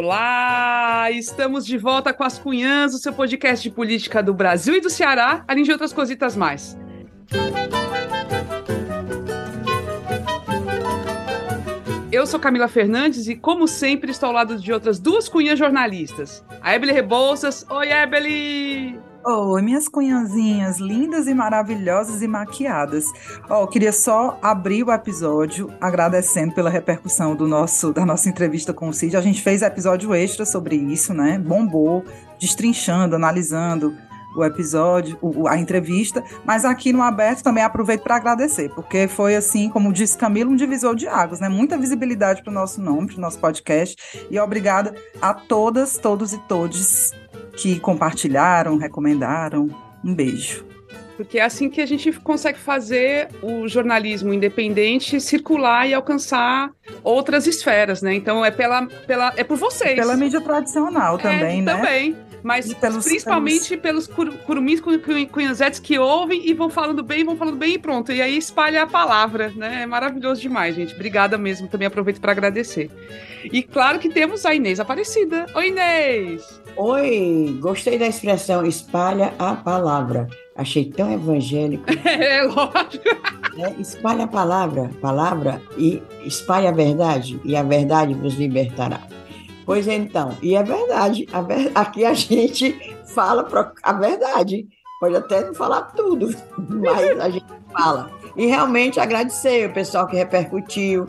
Olá! Estamos de volta com as Cunhãs, o seu podcast de política do Brasil e do Ceará, além de outras cositas mais. Eu sou Camila Fernandes e, como sempre, estou ao lado de outras duas cunhas jornalistas. A Ebele Rebouças. Oi, Ebele! Oi, minhas cunhazinhas lindas e maravilhosas e maquiadas. Oh, queria só abrir o episódio agradecendo pela repercussão do nosso da nossa entrevista com o Cid. A gente fez episódio extra sobre isso, né? Bombou, destrinchando, analisando o episódio, a entrevista, mas aqui no aberto também aproveito para agradecer, porque foi assim, como disse Camilo, um divisor de águas, né? Muita visibilidade para o nosso nome, para o nosso podcast. E obrigada a todas, todos e todes que compartilharam, recomendaram. Um beijo. Porque é assim que a gente consegue fazer o jornalismo independente circular e alcançar outras esferas, né? Então é pela, pela é por vocês. Pela mídia tradicional também, é, né? Também. Mas pelos, principalmente pelos, pelos curumins, cunhazetes que ouvem e vão falando bem, vão falando bem e pronto. E aí espalha a palavra, né? É maravilhoso demais, gente. Obrigada mesmo. Também aproveito para agradecer. E claro que temos a Inês Aparecida. Oi, Inês! Oi, gostei da expressão espalha a palavra. Achei tão evangélico. É, lógico. É, espalha a palavra, palavra e espalha a verdade, e a verdade vos libertará. Pois então, e é verdade, a ver, aqui a gente fala a verdade. Pode até não falar tudo, mas a gente fala. E realmente agradecer o pessoal que repercutiu,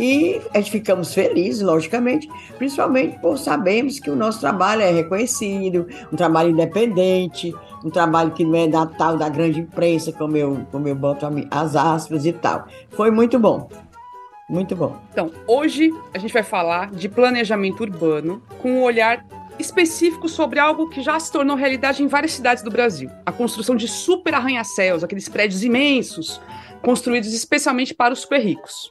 e a gente ficamos felizes, logicamente, principalmente por sabermos que o nosso trabalho é reconhecido, um trabalho independente, um trabalho que não é da tal da grande imprensa, como eu, como eu boto as aspas e tal. Foi muito bom. Muito bom. Então, hoje a gente vai falar de planejamento urbano com um olhar específico sobre algo que já se tornou realidade em várias cidades do Brasil: a construção de super arranha-céus, aqueles prédios imensos, construídos especialmente para os super ricos.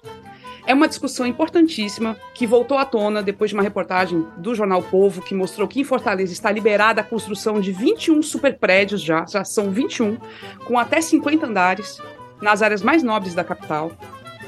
É uma discussão importantíssima que voltou à tona depois de uma reportagem do jornal Povo que mostrou que em Fortaleza está liberada a construção de 21 superprédios já, já são 21, com até 50 andares, nas áreas mais nobres da capital.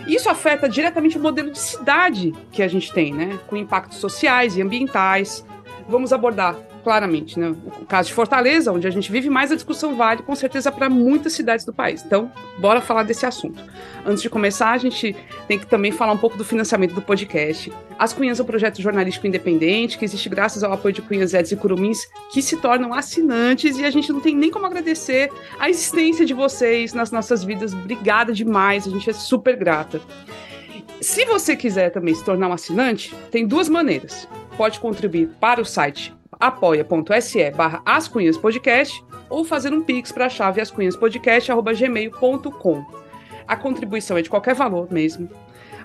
Isso afeta diretamente o modelo de cidade que a gente tem, né? Com impactos sociais e ambientais. Vamos abordar claramente, né? O caso de Fortaleza, onde a gente vive, mais a discussão vale com certeza para muitas cidades do país. Então, bora falar desse assunto. Antes de começar, a gente tem que também falar um pouco do financiamento do podcast. As Cunhas é um projeto jornalístico independente que existe graças ao apoio de Cunhas Eds e Curumins que se tornam assinantes e a gente não tem nem como agradecer a existência de vocês nas nossas vidas. Obrigada demais, a gente é super grata. Se você quiser também se tornar um assinante, tem duas maneiras. Pode contribuir para o site apoia.se barra ascunhaspodcast ou fazer um pix para a chave ascunhaspodcast.gmail.com. A contribuição é de qualquer valor mesmo.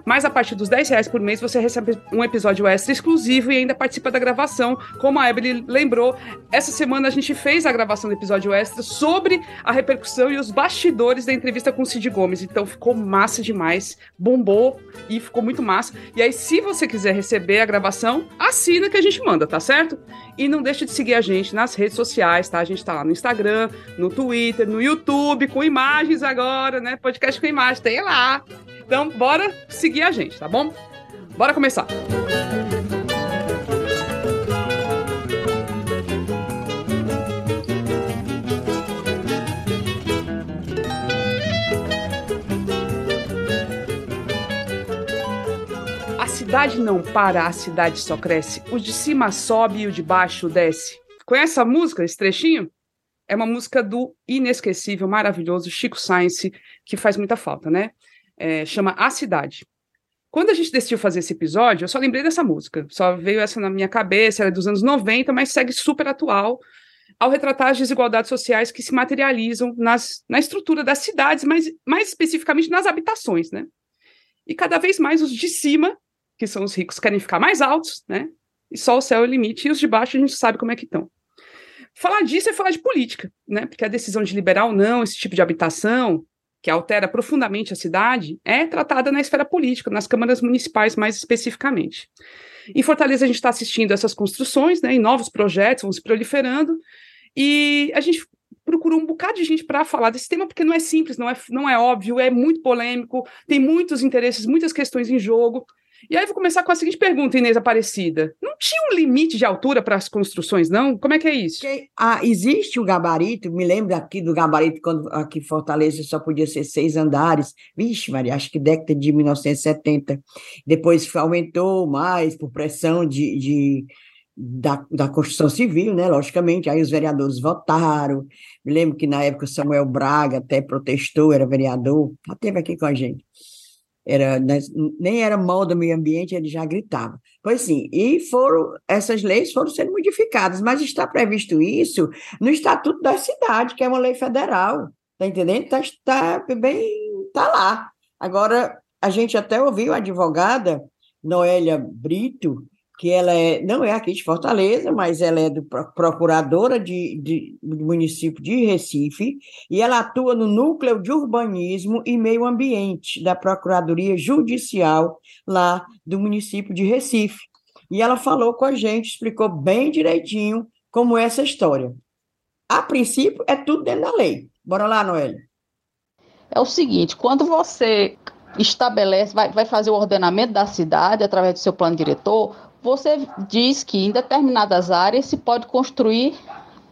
Mas a partir dos 10 reais por mês você recebe um episódio extra exclusivo e ainda participa da gravação. Como a Ebele lembrou, essa semana a gente fez a gravação do episódio extra sobre a repercussão e os bastidores da entrevista com o Cid Gomes. Então ficou massa demais, bombou e ficou muito massa. E aí, se você quiser receber a gravação, assina que a gente manda, tá certo? E não deixe de seguir a gente nas redes sociais, tá? A gente tá lá no Instagram, no Twitter, no YouTube, com imagens agora, né? Podcast com imagem, tem lá. Então, bora seguir a gente, tá bom? Bora começar. A cidade não para, a cidade só cresce. O de cima sobe e o de baixo desce. Conhece essa música, esse trechinho? É uma música do inesquecível, maravilhoso Chico Science, que faz muita falta, né? é, chama A Cidade. Quando a gente decidiu fazer esse episódio, eu só lembrei dessa música, só veio essa na minha cabeça, ela é dos anos 90, mas segue super atual, ao retratar as desigualdades sociais que se materializam nas, na estrutura das cidades, mas mais especificamente nas habitações, né? E cada vez mais os de cima, que são os ricos, querem ficar mais altos, né? E só o céu é o limite, e os de baixo a gente sabe como é que estão. Falar disso é falar de política, né? Porque a decisão de liberar ou não esse tipo de habitação, que altera profundamente a cidade, é tratada na esfera política, nas câmaras municipais mais especificamente. Em Fortaleza, a gente está assistindo essas construções, né, e novos projetos vão se proliferando, e a gente procurou um bocado de gente para falar desse tema, porque não é simples, não é, não é óbvio, é muito polêmico, tem muitos interesses, muitas questões em jogo. E aí vou começar com a seguinte pergunta, Inês Aparecida. Não tinha um limite de altura para as construções, não? Como é que é isso? Ah, existe o gabarito, me lembro aqui do gabarito, quando aqui em Fortaleza só podia ser seis andares. Vixe, Maria, acho que década de 1970. Depois aumentou mais por pressão de, de da, da construção civil, né? Logicamente, aí os vereadores votaram. Me lembro que na época Samuel Braga até protestou, era vereador, esteve aqui com a gente era, né, nem era mal do meio ambiente, ele já gritava. Pois sim, e foram, essas leis foram sendo modificadas, mas está previsto isso no Estatuto da Cidade, que é uma lei federal, tá entendendo? Está tá bem, tá lá. Agora, a gente até ouviu a advogada Noélia Brito, que ela é, não é aqui de Fortaleza, mas ela é do, procuradora de, de, do município de Recife, e ela atua no núcleo de urbanismo e meio ambiente da Procuradoria Judicial lá do município de Recife. E ela falou com a gente, explicou bem direitinho como é essa história. A princípio, é tudo dentro da lei. Bora lá, Noélia. É o seguinte, quando você estabelece, vai, vai fazer o ordenamento da cidade através do seu plano diretor, você diz que em determinadas áreas se pode construir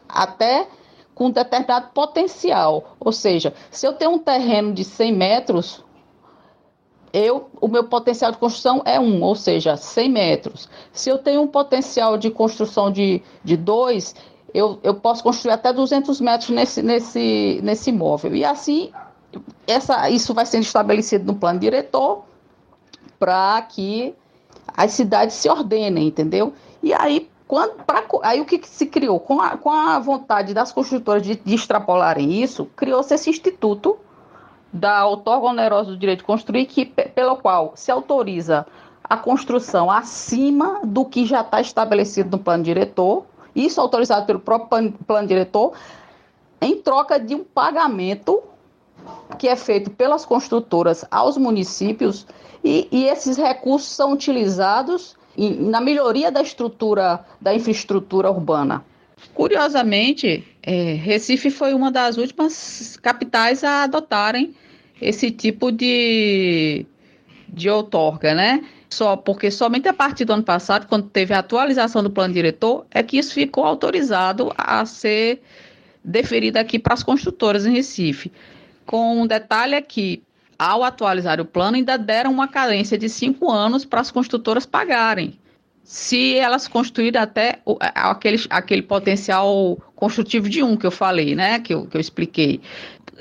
até com determinado potencial. Ou seja, se eu tenho um terreno de 100 metros, eu, o meu potencial de construção é 1, ou seja, 100 metros. Se eu tenho um potencial de construção de, de 2, eu, eu posso construir até 200 metros nesse, nesse, nesse imóvel. E assim, essa, isso vai sendo estabelecido no plano diretor para que as cidades se ordenem, entendeu? E aí, quando, pra, aí o que, que, se criou? Com a, com a vontade das construtoras de, de extrapolarem isso, criou-se esse instituto da outorga onerosa do direito de construir, que, pelo qual se autoriza a construção acima do que já está estabelecido no plano diretor, isso autorizado pelo próprio plano, plano diretor, em troca de um pagamento que é feito pelas construtoras aos municípios e, e esses recursos são utilizados em, na melhoria da estrutura, da infraestrutura urbana. Curiosamente, é, Recife foi uma das últimas capitais a adotarem esse tipo de, de outorga, né? Só porque somente a partir do ano passado, quando teve a atualização do plano diretor, é que isso ficou autorizado a ser deferido aqui para as construtoras em Recife. Com um detalhe aqui, ao atualizar o plano, ainda deram uma carência de cinco anos para as construtoras pagarem. Se elas construírem até aquele, aquele potencial construtivo de um que eu falei, né? Que eu, que eu expliquei.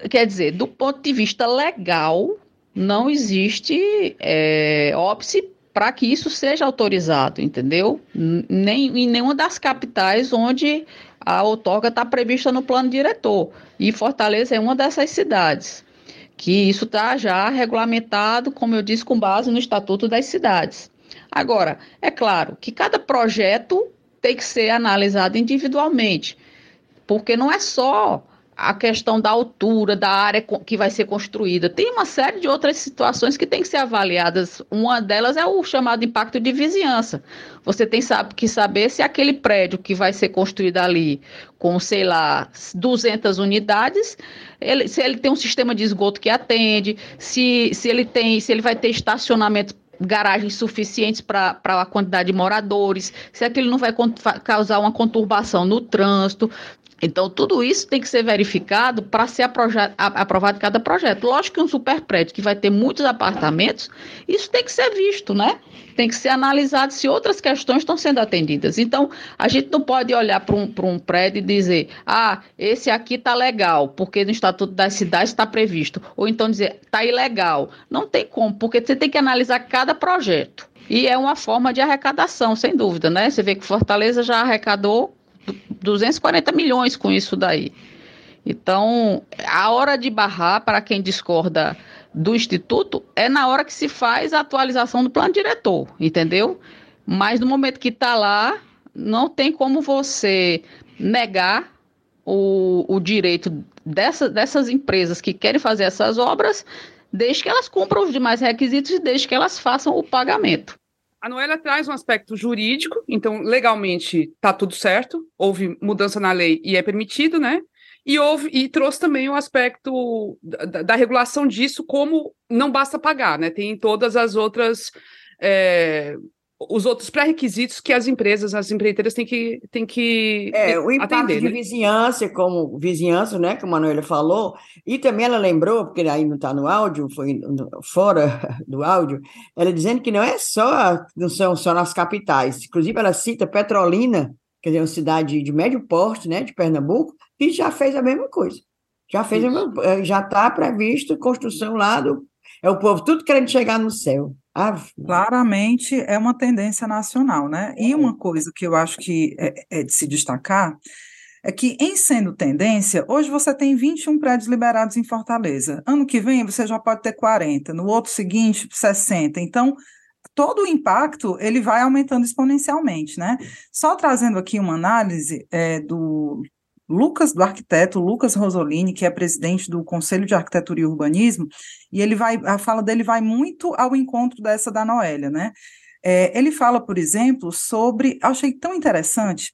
Quer dizer, do ponto de vista legal, não existe é, óbice para que isso seja autorizado, entendeu? Nem em nenhuma das capitais onde a outorga está prevista no plano diretor. E Fortaleza é uma dessas cidades que isso está já regulamentado, como eu disse, com base no Estatuto das Cidades. Agora, é claro que cada projeto tem que ser analisado individualmente, porque não é só a questão da altura da área que vai ser construída. Tem uma série de outras situações que têm que ser avaliadas. Uma delas é o chamado impacto de vizinhança. Você tem que saber se aquele prédio que vai ser construído ali com, sei lá, 200 unidades, ele, se ele tem um sistema de esgoto que atende, se, se ele tem, se ele vai ter estacionamento garagens suficientes para a quantidade de moradores, se aquilo não vai causar uma conturbação no trânsito, então, tudo isso tem que ser verificado para ser aprovado cada projeto. Lógico que um super prédio que vai ter muitos apartamentos, isso tem que ser visto, né? Tem que ser analisado se outras questões estão sendo atendidas. Então, a gente não pode olhar para um, um prédio e dizer, ah, esse aqui está legal, porque no Estatuto das Cidades está previsto. Ou então dizer, está ilegal. Não tem como, porque você tem que analisar cada projeto. E é uma forma de arrecadação, sem dúvida, né? Você vê que Fortaleza já arrecadou 240 milhões com isso daí. Então, a hora de barrar, para quem discorda do Instituto, é na hora que se faz a atualização do plano diretor, entendeu? Mas no momento que está lá, não tem como você negar o, o direito dessa, dessas empresas que querem fazer essas obras, desde que elas cumpram os demais requisitos e desde que elas façam o pagamento. A Noélia traz um aspecto jurídico, então legalmente está tudo certo, houve mudança na lei e é permitido, né? E, houve, e trouxe também o aspecto da, da regulação disso, como não basta pagar, né? Tem todas as outras é, os outros pré-requisitos que as empresas, as empreiteiras têm que, têm que é, o impacto atender, de né? vizinhança, como vizinhança, né, que a Manuela falou, e também ela lembrou, porque aí não está no áudio, foi fora do áudio, ela dizendo que não é só, não são só nas capitais, inclusive ela cita Petrolina, quer dizer, uma cidade de médio porte, né, de Pernambuco, que já fez a mesma coisa. Já fez, mesma, já está previsto construção lá do. É o povo tudo querendo chegar no céu. Claramente é uma tendência nacional, né? E uma coisa que eu acho que é, é, de se destacar é que, em sendo tendência, hoje você tem 21 prédios liberados em Fortaleza. Ano que vem você já pode ter 40, no outro seguinte, 60. Então, todo o impacto ele vai aumentando exponencialmente, né? Só trazendo aqui uma análise é, do Lucas, do arquiteto Lucas Rosolini, que é presidente do Conselho de Arquitetura e Urbanismo, e ele vai, a fala dele vai muito ao encontro dessa da Noélia, né? É, ele fala, por exemplo, sobre, achei tão interessante,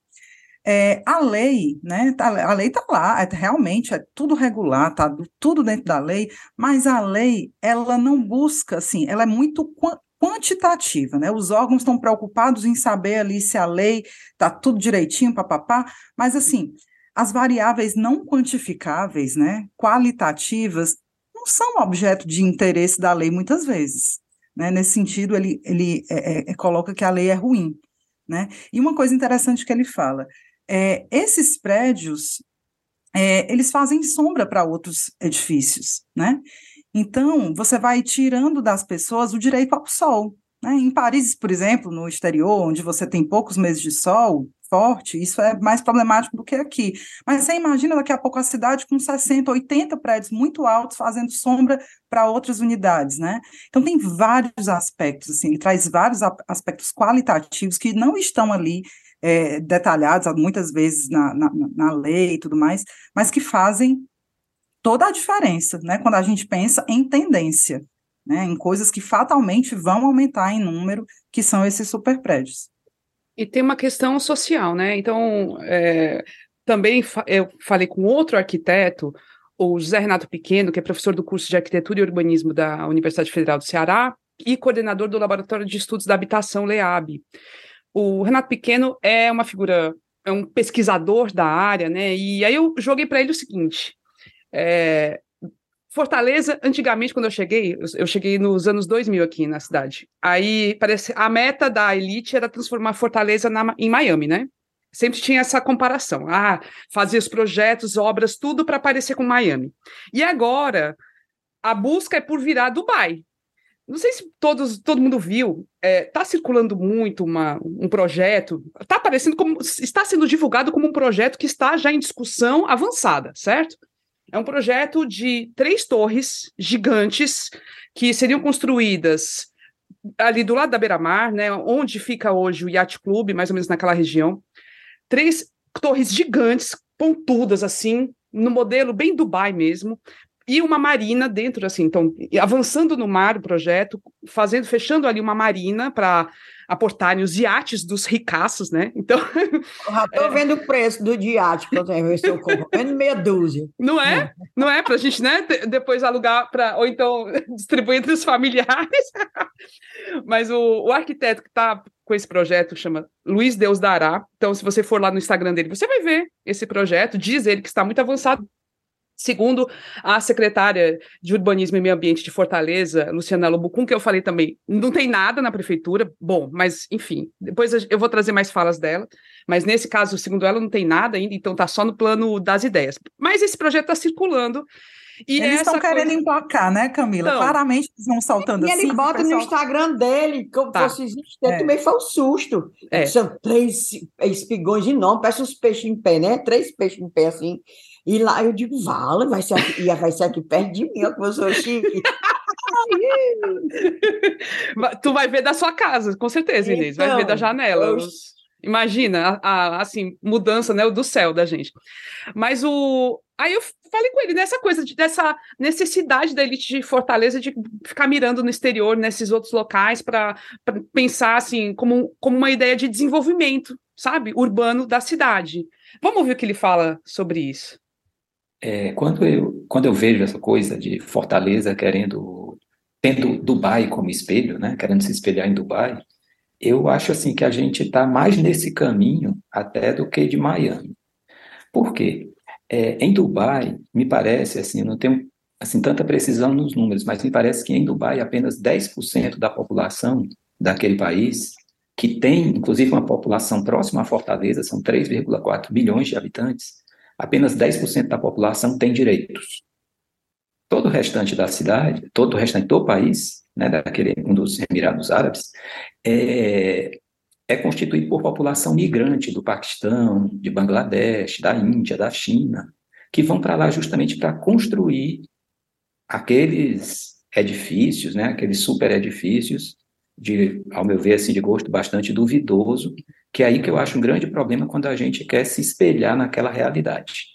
é, a lei, né? Tá, a lei está lá, é, realmente é tudo regular, tá tudo dentro da lei, mas a lei ela não busca, assim, ela é muito quantitativa, né? Os órgãos estão preocupados em saber ali se a lei está tudo direitinho, papapá, mas assim, as variáveis não quantificáveis, né, qualitativas, não são objeto de interesse da lei muitas vezes. Né? Nesse sentido, ele, ele é, é, é, coloca que a lei é ruim. Né? E uma coisa interessante que ele fala, é, esses prédios, é, eles fazem sombra para outros edifícios, né? Então, você vai tirando das pessoas o direito ao sol. Né? Em Paris, por exemplo, no exterior, onde você tem poucos meses de sol, forte, isso é mais problemático do que aqui. Mas você imagina daqui a pouco a cidade com 60, 80 prédios muito altos fazendo sombra para outras unidades, né? Então tem vários aspectos, assim, ele traz vários aspectos qualitativos que não estão ali é, detalhados, muitas vezes na, na, na lei e tudo mais, mas que fazem toda a diferença, né? Quando a gente pensa em tendência, né? Em coisas que fatalmente vão aumentar em número, que são esses superprédios. E tem uma questão social, né? Então, é, também fa eu falei com outro arquiteto, o José Renato Pequeno, que é professor do curso de Arquitetura e Urbanismo da Universidade Federal do Ceará e coordenador do Laboratório de Estudos da Habitação, LEAB. O Renato Pequeno é uma figura, é um pesquisador da área, né? E aí eu joguei para ele o seguinte: é, Fortaleza, antigamente, quando eu cheguei, eu cheguei nos anos 2000 aqui na cidade. Aí, parece, a meta da elite era transformar Fortaleza na, em Miami, né? Sempre tinha essa comparação. Ah, fazia os projetos, obras, tudo para parecer com Miami. E agora, a busca é por virar Dubai. Não sei se todos, todo mundo viu, está é, tá circulando muito uma, um projeto, está aparecendo como, está sendo divulgado como um projeto que está já em discussão avançada, certo? É um projeto de três torres gigantes que seriam construídas ali do lado da beira-mar, né, onde fica hoje o Yacht Club, mais ou menos naquela região. Três torres gigantes, pontudas assim, no modelo bem Dubai mesmo, e uma marina dentro, assim, então, avançando no mar o projeto, fazendo, fechando ali uma marina para aportarem os iates dos ricaços, né? Então. Eu já estou é... vendo o preço do iate, por exemplo, se eu compro menos meia dúzia. Não é? Não é para a gente, né? Depois alugar para. Ou então distribuir entre os familiares. Mas o, o arquiteto que está com esse projeto chama Luiz Deus Dará. Então, se você for lá no Instagram dele, você vai ver esse projeto. Diz ele que está muito avançado Segundo a secretária de Urbanismo e Meio Ambiente de Fortaleza, Luciana Lobucum, que eu falei também, não tem nada na prefeitura, bom, mas enfim, depois eu vou trazer mais falas dela, mas nesse caso, segundo ela, não tem nada ainda, então está só no plano das ideias. Mas esse projeto está circulando. E eles estão querendo coisa... emplacar, né, Camila? Então, Claramente eles vão saltando e assim. E ele bota pessoal... no Instagram dele, como tá. fosse é. também foi um susto. É. São três espigões enormes, parece uns peixes em pé, né? Três peixes em pé, assim. E lá eu digo, vala, vai ser aqui, vai ser aqui perto de mim, que eu sou chique. tu vai ver da sua casa, com certeza, Inês, então, vai ver da então, janela. Eu... Imagina a, a, assim, mudança né, do céu da gente. Mas o. Aí eu falei com ele nessa coisa, de, dessa necessidade da elite de Fortaleza de ficar mirando no exterior, nesses outros locais, para pensar assim, como, como uma ideia de desenvolvimento, sabe, urbano da cidade. Vamos ouvir o que ele fala sobre isso. É, quando, eu, quando eu vejo essa coisa de Fortaleza querendo tendo Dubai como espelho, né, querendo se espelhar em Dubai, eu acho assim que a gente está mais nesse caminho até do que de Miami. Por quê? É, em Dubai, me parece, assim, não tenho assim, tanta precisão nos números, mas me parece que em Dubai apenas 10% da população daquele país, que tem inclusive uma população próxima à Fortaleza, são 3,4 milhões de habitantes, apenas 10% da população tem direitos. Todo o restante da cidade, todo o restante do país, né, daquele um dos Emirados Árabes, é, é constituído por população migrante do Paquistão, de Bangladesh, da Índia, da China, que vão para lá justamente para construir aqueles edifícios, né, aqueles super edifícios, de, ao meu ver, assim, de gosto bastante duvidoso, que é aí que eu acho um grande problema quando a gente quer se espelhar naquela realidade.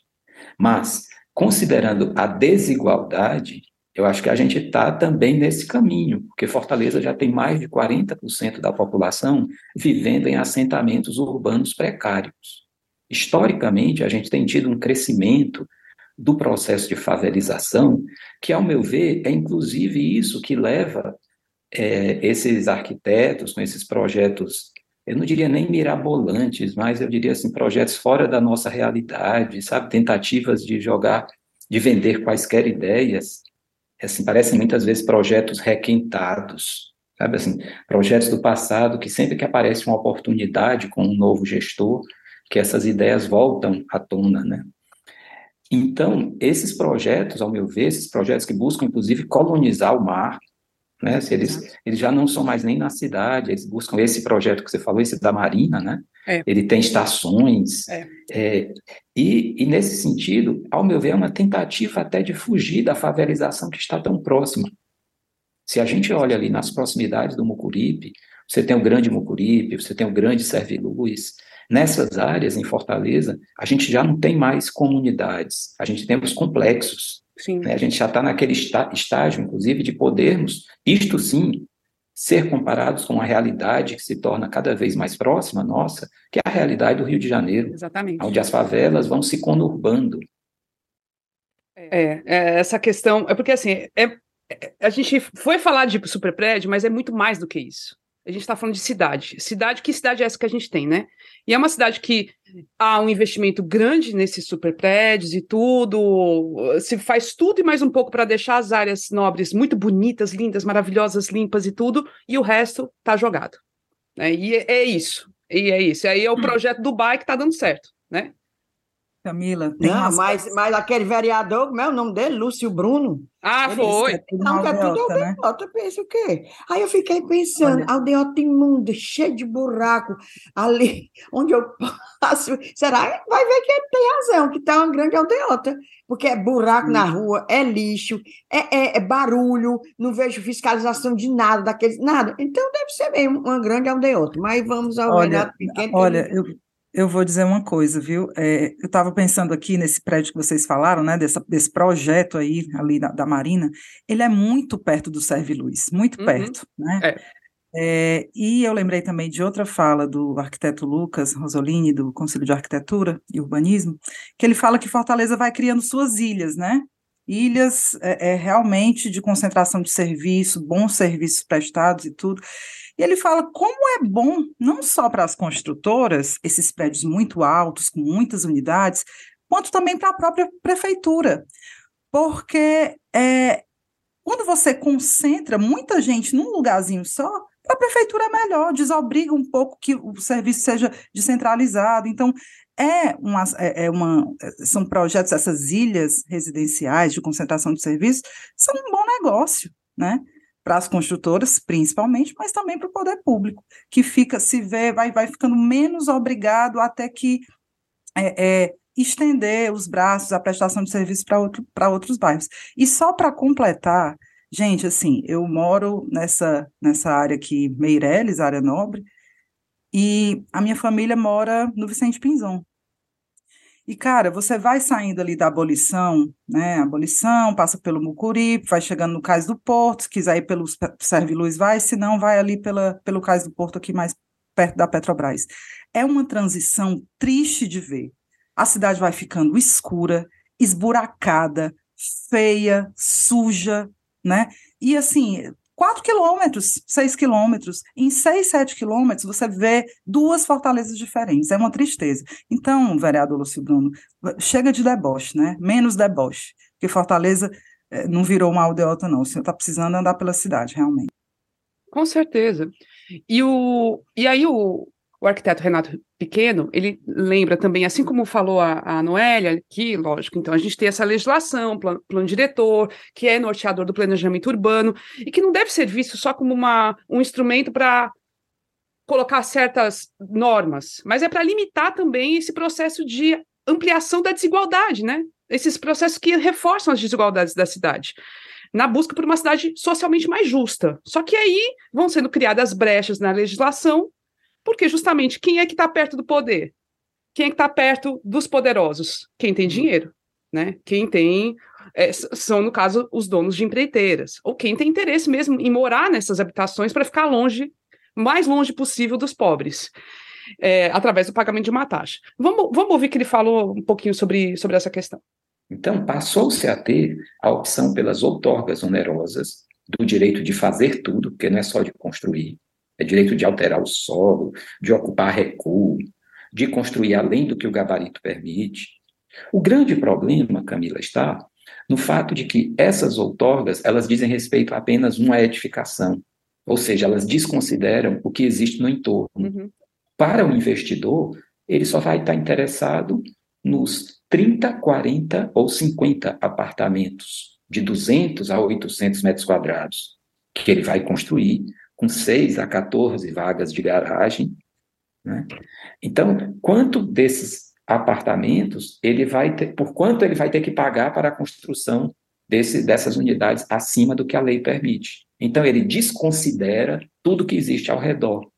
Mas, considerando a desigualdade, eu acho que a gente está também nesse caminho, porque Fortaleza já tem mais de 40% da população vivendo em assentamentos urbanos precários. Historicamente, a gente tem tido um crescimento do processo de favelização, que, ao meu ver, é inclusive isso que leva é, esses arquitetos com esses projetos, eu não diria nem mirabolantes, mas eu diria assim, projetos fora da nossa realidade, sabe, tentativas de jogar, de vender quaisquer ideias, assim, parecem muitas vezes projetos requentados, sabe? Assim, projetos do passado que sempre que aparece uma oportunidade com um novo gestor, que essas ideias voltam à tona, né? Então, esses projetos, ao meu ver, esses projetos que buscam, inclusive, colonizar o mar, né? Se eles, eles já não são mais nem na cidade, eles buscam esse projeto que você falou, esse da Marina, né? É. Ele tem estações. É. É, e, e, nesse sentido, ao meu ver, é uma tentativa até de fugir da favelização que está tão próxima. Se a gente olha ali nas proximidades do Mucuripe, você tem o grande Mucuripe, você tem o grande Serviluz, Nessas áreas, em Fortaleza, a gente já não tem mais comunidades, a gente tem os complexos. Né? A gente já está naquele estágio, inclusive, de podermos, isto sim, ser comparados com a realidade que se torna cada vez mais próxima nossa, que é a realidade do Rio de Janeiro. Exatamente. Onde as favelas vão se conurbando. É, é essa questão. É porque, assim, é, é, a gente foi falar de superprédio, mas é muito mais do que isso. A gente está falando de cidade. Cidade, que cidade é essa que a gente tem, né? E é uma cidade que há um investimento grande nesses super prédios e tudo, se faz tudo e mais um pouco para deixar as áreas nobres muito bonitas, lindas, maravilhosas, limpas e tudo, e o resto está jogado. Né? E é, é, isso. E é isso. E aí é o hum. projeto Dubai que está dando certo, né? Camila. Não, mas, mas aquele vereador, como é o nome dele? Lúcio Bruno. Ah, foi. É não, que é tudo aldeota, né? pensa o quê? Aí eu fiquei pensando, Olha. aldeota imunda, cheio de buraco, ali onde eu passo. Será? Vai ver que ele tem razão, que está uma grande aldeota. Porque é buraco hum. na rua, é lixo, é, é, é, barulho, não vejo fiscalização de nada, daqueles, nada. Então deve ser mesmo uma grande aldeota. Mas vamos ao olha, pequeno. Olha, eu, eu vou dizer uma coisa, viu? É, eu estava pensando aqui nesse prédio que vocês falaram, né? Dessa, desse projeto aí, ali da, da, Marina, ele é muito perto do Serviluz, muito uhum. perto, né? É. É, e eu lembrei também de outra fala do arquiteto Lucas Rosolini, do Conselho de Arquitetura e Urbanismo, que ele fala que Fortaleza vai criando suas ilhas, né? Ilhas é, é realmente de concentração de serviço, bons serviços prestados e tudo. E ele fala como é bom, não só para as construtoras, esses prédios muito altos, com muitas unidades, quanto também para a própria prefeitura. Porque é, quando você concentra muita gente num lugarzinho só, para a prefeitura é melhor, desobriga um pouco que o serviço seja descentralizado. Então, é uma, é, é uma, são projetos, essas ilhas residenciais de concentração de serviços, são um bom negócio, né? para as construtoras, principalmente, mas também para o poder público, que fica, se vê, vai, vai ficando menos obrigado até que é, é, estender os braços, a prestação de serviço para outro, outros bairros. E só para completar, gente, assim, eu moro nessa, nessa área aqui, Meireles, área nobre, e a minha família mora no Vicente Pinzon, e, cara, você vai saindo ali da abolição, né? Abolição, passa pelo Mucuripe, vai chegando no Cais do Porto, se quiser ir pelo Serviluz, vai, se não, vai ali pela, pelo Cais do Porto, aqui mais perto da Petrobras. É uma transição triste de ver. A cidade vai ficando escura, esburacada, feia, suja, né? E assim, 4 quilômetros, 6 quilômetros. Em 6, 7 quilômetros, você vê duas fortalezas diferentes. É uma tristeza. Então, vereador Lúcio Bruno, chega de deboche, né? Menos deboche. Porque Fortaleza é, não virou uma aldeota, não. Senhor está precisando andar pela cidade, realmente. Com certeza. E, o, e aí o, o arquiteto Renato Pequeno, ele lembra também, assim como falou a, a Noélia, que, lógico, então a gente tem essa legislação, plano, plano, diretor, que é norteador do planejamento urbano, e que não deve ser visto só como uma, um instrumento para colocar certas normas, mas é para limitar também esse processo de ampliação da desigualdade, né? Esses processos que reforçam as desigualdades da cidade na busca por uma cidade socialmente mais justa. Só que aí vão sendo criadas brechas na legislação porque justamente quem é que está perto do poder? Quem é que está perto dos poderosos? Quem tem dinheiro, né? Quem tem é, são, no caso, os donos de empreiteiras, ou quem tem interesse mesmo em morar nessas habitações para ficar longe, mais longe possível dos pobres, é, através do pagamento de uma taxa. Vamos, vamos ouvir que ele falou um pouquinho sobre, sobre essa questão. Então, passou-se a ter a opção pelas outorgas onerosas do direito de fazer tudo, porque não é só de construir, é direito de alterar o solo, de ocupar recuo, de construir além do que o gabarito permite. O grande problema, Camila, está no fato de que essas outorgas, elas dizem respeito a apenas uma edificação, ou seja, elas desconsideram o que existe no entorno. Uhum. Para o investidor, ele só vai estar interessado nos 30, 40 ou 50 apartamentos de 200 a 800 metros quadrados que ele vai construir com 6 a 14 vagas de garagem. Né? Então, quanto desses apartamentos ele vai ter, por quanto ele vai ter que pagar para a construção desse, dessas unidades acima do que a lei permite? Então, ele desconsidera tudo que existe ao redor.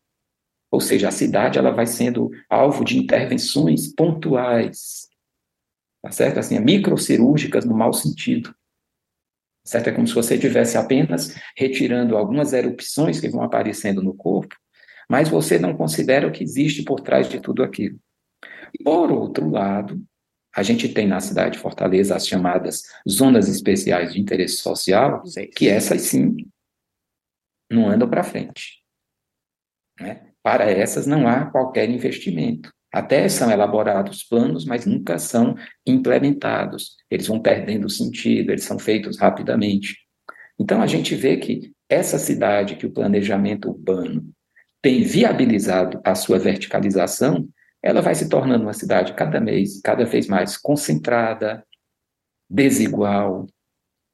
Ou seja, a cidade ela vai sendo alvo de intervenções pontuais, tá certo? Assim, microcirúrgicas no mau sentido certo? É como se você estivesse apenas retirando algumas erupções que vão aparecendo no corpo, mas você não considera o que existe por trás de tudo aquilo. Por outro lado, a gente tem na cidade de Fortaleza as chamadas zonas especiais de interesse social, que essas sim não andam para frente. Né? Para essas não há qualquer investimento. Até são elaborados planos, mas nunca são implementados. Eles vão perdendo sentido, eles são feitos rapidamente. Então a gente vê que essa cidade que o planejamento urbano tem viabilizado a sua verticalização, ela vai se tornando uma cidade cada mês, cada vez mais concentrada, desigual.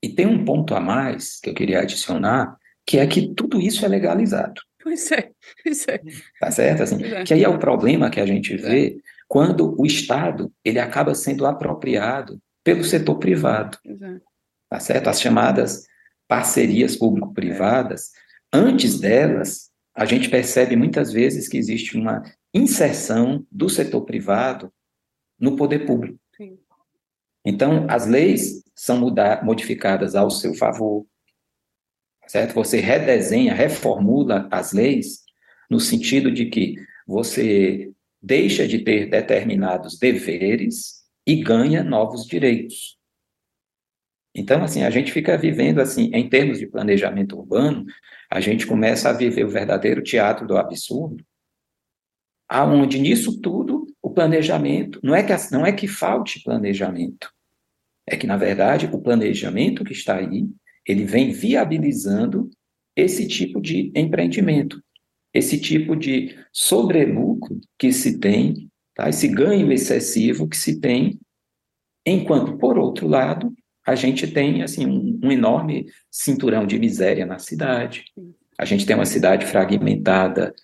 E tem um ponto a mais que eu queria adicionar, que é que tudo isso é legalizado. Pois é, é. Tá certo? Assim, é. Que aí é o problema que a gente vê quando o Estado ele acaba sendo apropriado pelo setor privado. É. Tá certo? As chamadas parcerias público-privadas, antes delas, a gente percebe muitas vezes que existe uma inserção do setor privado no poder público. Sim. Então, as leis são mudar, modificadas ao seu favor, certo? Você redesenha, reformula as leis no sentido de que você deixa de ter determinados deveres e ganha novos direitos. Então, assim, a gente fica vivendo, assim, em termos de planejamento urbano, a gente começa a viver o verdadeiro teatro do absurdo, aonde nisso tudo o planejamento, não é que, não é que falte planejamento, é que, na verdade, o planejamento que está aí ele vem viabilizando esse tipo de empreendimento, esse tipo de sobrelucro que se tem, tá? esse ganho excessivo que se tem, enquanto, por outro lado, a gente tem assim um, um enorme cinturão de miséria na cidade. A gente tem uma cidade fragmentada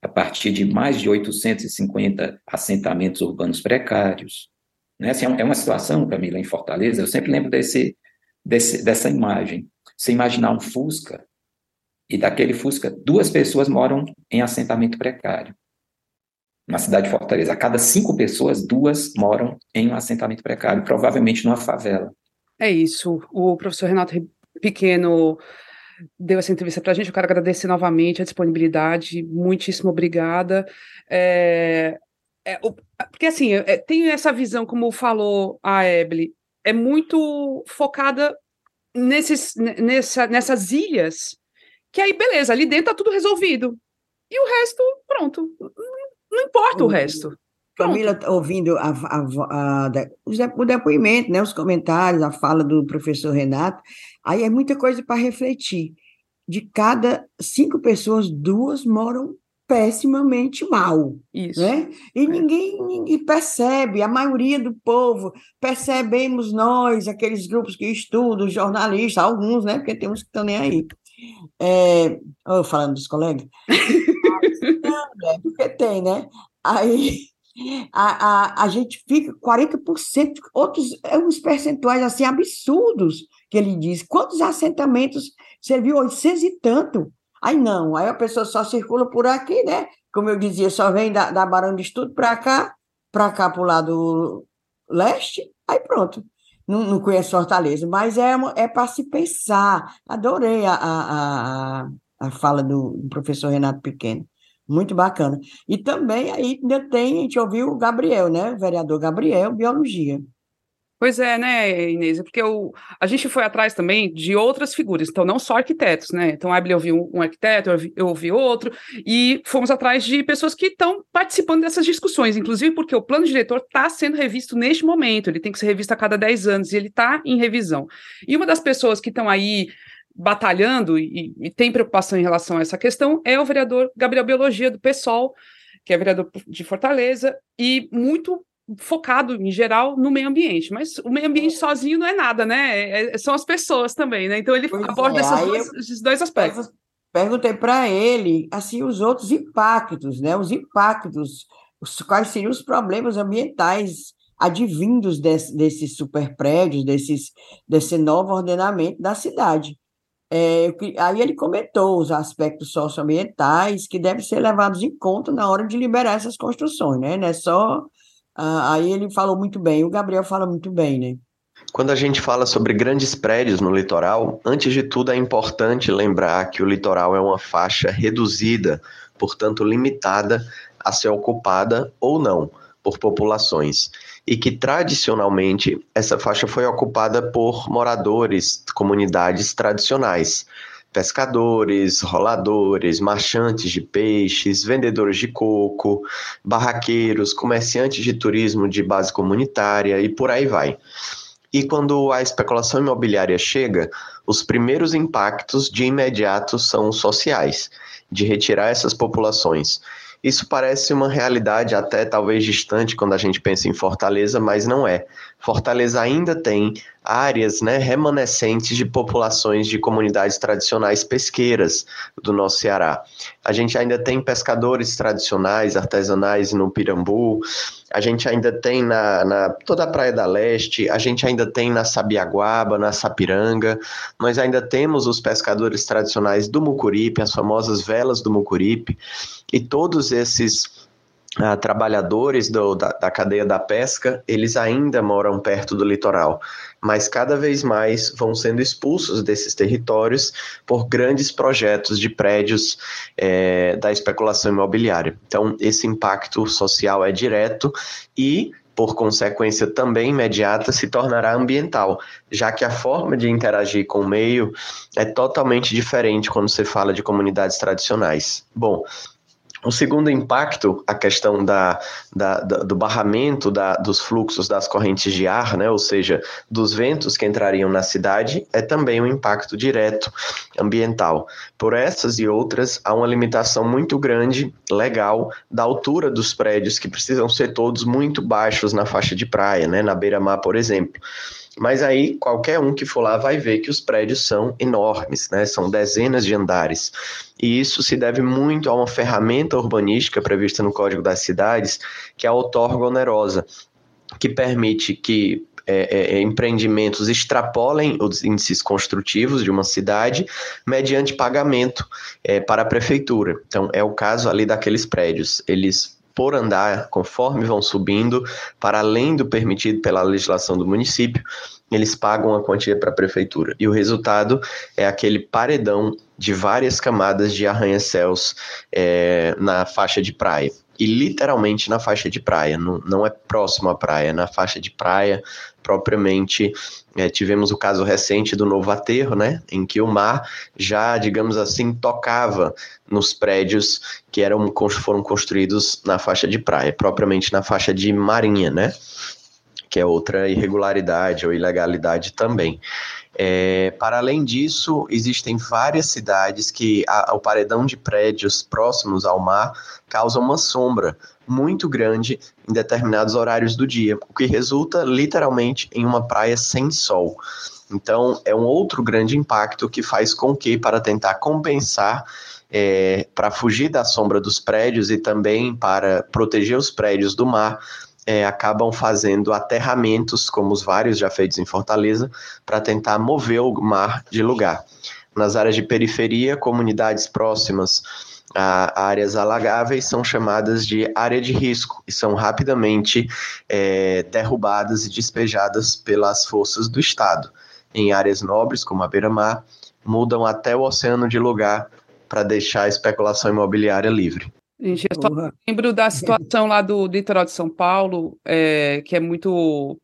a partir de mais de 850 assentamentos urbanos precários. Né? Assim, é uma situação, Camila, em Fortaleza, eu sempre lembro desse, desse, dessa imagem. Você imaginar um Fusca, e daquele Fusca, duas pessoas moram em assentamento precário. Na cidade de Fortaleza, a cada cinco pessoas, duas moram em um assentamento precário, provavelmente numa favela. É isso. O professor Renato Pequeno deu essa entrevista para a gente. Eu quero agradecer novamente a disponibilidade. Muitíssimo obrigada. É, é, porque, assim, é, tem essa visão, como falou a Ebele, é muito focada nesses, nessa, nessas ilhas que aí, beleza, ali dentro tá tudo resolvido. E o resto, pronto. Não importa o resto. Camila, ouvindo a, a, a, o depoimento, né, os comentários, a fala do professor Renato, aí é muita coisa para refletir. De cada cinco pessoas, duas moram pessimamente mal. Isso. Né? E é. ninguém, ninguém percebe, a maioria do povo, percebemos nós, aqueles grupos que estudam, jornalistas, alguns, né? Porque tem uns que estão nem aí. É, oh, falando dos colegas. É porque tem, né? Aí a, a, a gente fica 40%, outros é uns percentuais assim absurdos que ele diz. Quantos assentamentos serviu? 800 e tanto. Aí não, aí a pessoa só circula por aqui, né? Como eu dizia, só vem da, da Barão de Estudo para cá, para cá para o lado leste, aí pronto. Não, não conheço Fortaleza, mas é, é para se pensar. Adorei a, a, a, a fala do, professor Renato Pequeno. Muito bacana. E também aí ainda tem, a gente ouviu o Gabriel, né? O vereador Gabriel, biologia. Pois é, né, Inês? Porque eu, a gente foi atrás também de outras figuras, então não só arquitetos, né? Então, a Abel ouviu um arquiteto, eu ouvi, eu ouvi outro, e fomos atrás de pessoas que estão participando dessas discussões, inclusive porque o plano diretor está sendo revisto neste momento, ele tem que ser revisto a cada 10 anos, e ele está em revisão. E uma das pessoas que estão aí batalhando e, e, tem preocupação em relação a essa questão é o vereador Gabriel Biologia, do PSOL, que é vereador de Fortaleza, e muito focado, em geral, no meio ambiente. Mas o meio ambiente é. sozinho não é nada, né? É, é, são as pessoas também, né? Então ele pois aborda é. dois, esses dois aspectos. Perguntei para ele, assim, os outros impactos, né? Os impactos, os, quais seriam os problemas ambientais advindos desse, desses super prédios, desses, desse novo ordenamento da cidade. É, aí ele comentou os aspectos socioambientais que devem ser levados em conta na hora de liberar essas construções, né? Não é só. Ah, aí ele falou muito bem, o Gabriel fala muito bem, né? Quando a gente fala sobre grandes prédios no litoral, antes de tudo é importante lembrar que o litoral é uma faixa reduzida, portanto limitada a ser ocupada ou não por populações e que tradicionalmente essa faixa foi ocupada por moradores, comunidades tradicionais, pescadores, roladores, marchantes de peixes, vendedores de coco, barraqueiros, comerciantes de turismo de base comunitária e por aí vai. E quando a especulação imobiliária chega, os primeiros impactos de imediato são sociais, de retirar essas populações isso parece uma realidade até talvez distante quando a gente pensa em Fortaleza, mas não é. Fortaleza ainda tem áreas né, remanescentes de populações de comunidades tradicionais pesqueiras do nosso Ceará. A gente ainda tem pescadores tradicionais, artesanais no Pirambu, a gente ainda tem na, na toda a Praia da Leste, a gente ainda tem na Sabiaguaba, na Sapiranga, nós ainda temos os pescadores tradicionais do Mucuripe, as famosas velas do Mucuripe, e todos esses Uh, trabalhadores do, da, da, cadeia da pesca, eles ainda moram perto do litoral, mas cada vez mais vão sendo expulsos desses territórios por grandes projetos de prédios é, da especulação imobiliária. Então, esse impacto social é direto e por consequência também imediata, se tornará ambiental, já que a forma de interagir com o meio é totalmente diferente quando se fala de comunidades tradicionais. Bom, o segundo impacto, a questão da, da, da do barramento da, dos fluxos das correntes de ar, né, ou seja, dos ventos que entrariam na cidade, é também um impacto direto ambiental. Por essas e outras, há uma limitação muito grande, legal, da altura dos prédios, que precisam ser todos muito baixos na faixa de praia, né, na beira-mar, por exemplo. Mas aí qualquer um que for lá vai ver que os prédios são enormes, né? São dezenas de andares. E isso se deve muito a uma ferramenta urbanística prevista no Código das Cidades, que é a outorga onerosa, que permite que é, é, é, empreendimentos extrapolem os índices construtivos de uma cidade mediante pagamento é, para a prefeitura. Então, é o caso ali daqueles prédios. Eles por andar, conforme vão subindo, para além do permitido pela legislação do município, eles pagam a quantia para a prefeitura. E o resultado é aquele paredão de várias camadas de arranha-céus é, na faixa de praia. E literalmente na faixa de praia, não, não é próximo à praia, é na faixa de praia, propriamente é, tivemos o caso recente do Novo Aterro, né, em que o mar já, digamos assim, tocava nos prédios que eram, foram construídos na faixa de praia, propriamente na faixa de marinha, né, que é outra irregularidade ou ilegalidade também. É, para além disso, existem várias cidades que a, o paredão de prédios próximos ao mar causa uma sombra muito grande em determinados horários do dia, o que resulta literalmente em uma praia sem sol. Então, é um outro grande impacto que faz com que, para tentar compensar, é, para fugir da sombra dos prédios e também para proteger os prédios do mar, é, acabam fazendo aterramentos, como os vários já feitos em Fortaleza, para tentar mover o mar de lugar. Nas áreas de periferia, comunidades próximas a áreas alagáveis são chamadas de área de risco e são rapidamente é, derrubadas e despejadas pelas forças do Estado. Em áreas nobres, como a beira-mar, mudam até o oceano de lugar para deixar a especulação imobiliária livre. Gente, eu só lembro da situação lá do litoral de São Paulo, é, que é muito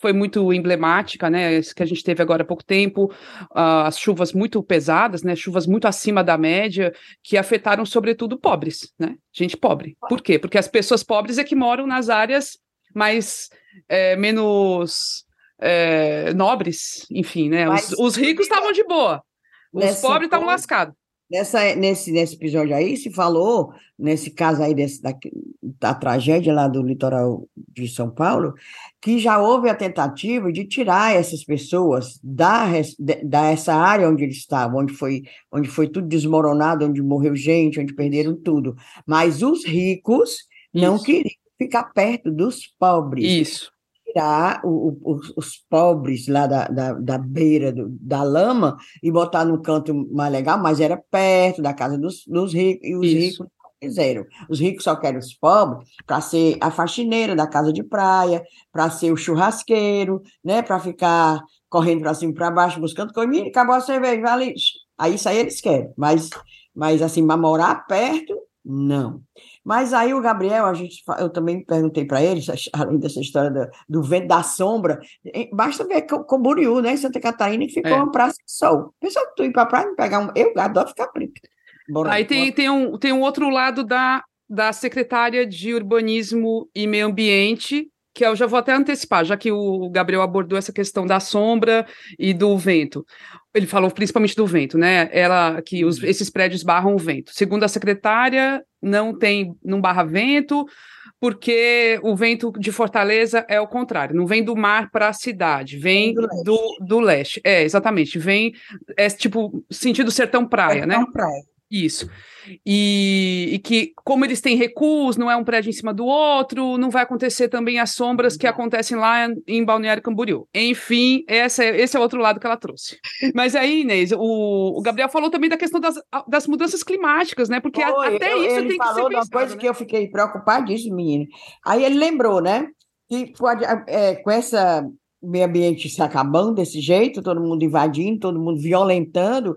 foi muito emblemática, né? Que a gente teve agora há pouco tempo, uh, as chuvas muito pesadas, né? Chuvas muito acima da média, que afetaram sobretudo pobres, né? Gente pobre. Por quê? Porque as pessoas pobres é que moram nas áreas mais é, menos é, nobres, enfim, né? Os, os ricos estavam de boa, os pobres estavam lascados. Nessa, nesse, nesse episódio aí se falou, nesse caso aí desse, da, da tragédia lá do litoral de São Paulo, que já houve a tentativa de tirar essas pessoas da, da essa área onde eles estavam, onde foi, onde foi tudo desmoronado, onde morreu gente, onde perderam tudo. Mas os ricos Isso. não queriam ficar perto dos pobres. Isso tirar o, o, os pobres lá da, da, da beira do, da lama e botar no canto mais legal, mas era perto da casa dos, dos ricos, e os Isso. ricos fizeram. Os ricos só querem os pobres para ser a faxineira da casa de praia, para ser o churrasqueiro, né, para ficar correndo para cima e para baixo buscando comida, acabou a cerveja, vale. Aí isso aí eles querem, mas, mas assim, para morar perto, não. Mas aí o Gabriel, a gente, eu também perguntei para ele, além dessa história do, do, vento da sombra, basta ver Camboriú, né, em Santa Catarina, que ficou é. uma praça de sol. Pessoal, tu ir para a praia e pegar um. Eu adoro ficar preto. Bora, aí tem, tem, um, tem um outro lado da, da secretária de Urbanismo e Meio Ambiente, que eu já vou até antecipar, já que o Gabriel abordou essa questão da sombra e do vento ele falou principalmente do vento, né? Ela que os, uhum. esses prédios barram o vento. Segundo a secretária, não tem, não barra vento, porque o vento de Fortaleza é o contrário, não vem do mar para a cidade, vem do leste. do, do leste. É, exatamente, vem é tipo sentido sertão praia, sertão né? Praia. Isso. E, e, que, como eles têm recuos, não é um prédio em cima do outro, não vai acontecer também as sombras que acontecem lá em Balneário Camboriú. Enfim, essa, é, esse é o outro lado que ela trouxe. Mas aí, Inês, o, o Gabriel falou também da questão das, das mudanças climáticas, né? Porque Oi, até eu, isso tem que ser falou uma coisa né? que eu fiquei preocupadíssimo, menino. Aí ele lembrou, né? Que pode, é, com essa meio ambiente se acabando desse jeito, todo mundo invadindo, todo mundo violentando,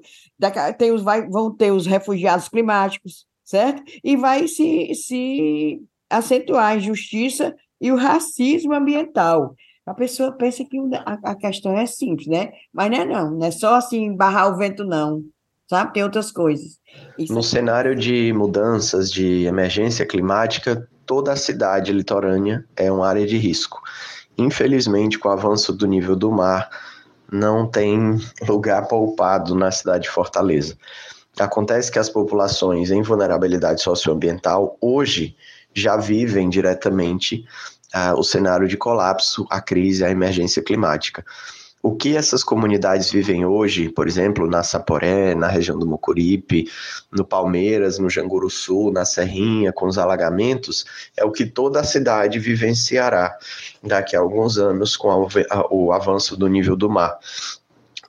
tem os, vai, vão ter os refugiados climáticos, certo? E vai se, se acentuar a injustiça e o racismo ambiental. A pessoa pensa que a, a questão é simples, né? Mas não é não, não é só assim barrar o vento, não. Sabe? Tem outras coisas. Isso no cenário de mudanças, de emergência climática, toda a cidade litorânea é uma área de risco. Infelizmente, com o avanço do nível do mar, não tem lugar poupado na cidade de Fortaleza. Acontece que as populações em vulnerabilidade socioambiental hoje já vivem diretamente uh, o cenário de colapso, a crise, a emergência climática. O que essas comunidades vivem hoje, por exemplo, na Saporé, na região do Mucuripe, no Palmeiras, no Janguru Sul, na Serrinha, com os alagamentos, é o que toda a cidade vivenciará daqui a alguns anos com o avanço do nível do mar.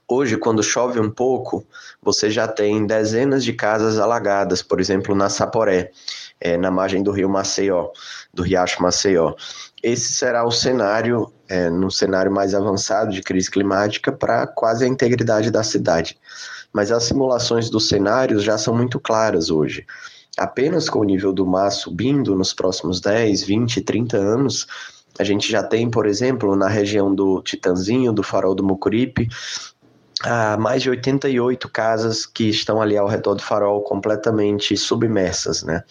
Hoje, quando chove um pouco, você já tem dezenas de casas alagadas, por exemplo, na Saporé, é, na margem do rio Maceió, do Riacho Maceió. Esse será o cenário é, no cenário mais avançado de crise climática para quase a integridade da cidade. Mas as simulações dos cenários já são muito claras hoje. Apenas com o nível do mar subindo nos próximos 10, 20, 30 anos, A gente já tem, por exemplo, na região do Titanzinho, do Farol do Mucuripe, há mais de 88 casas que estão ali ao redor do farol completamente submersas, né?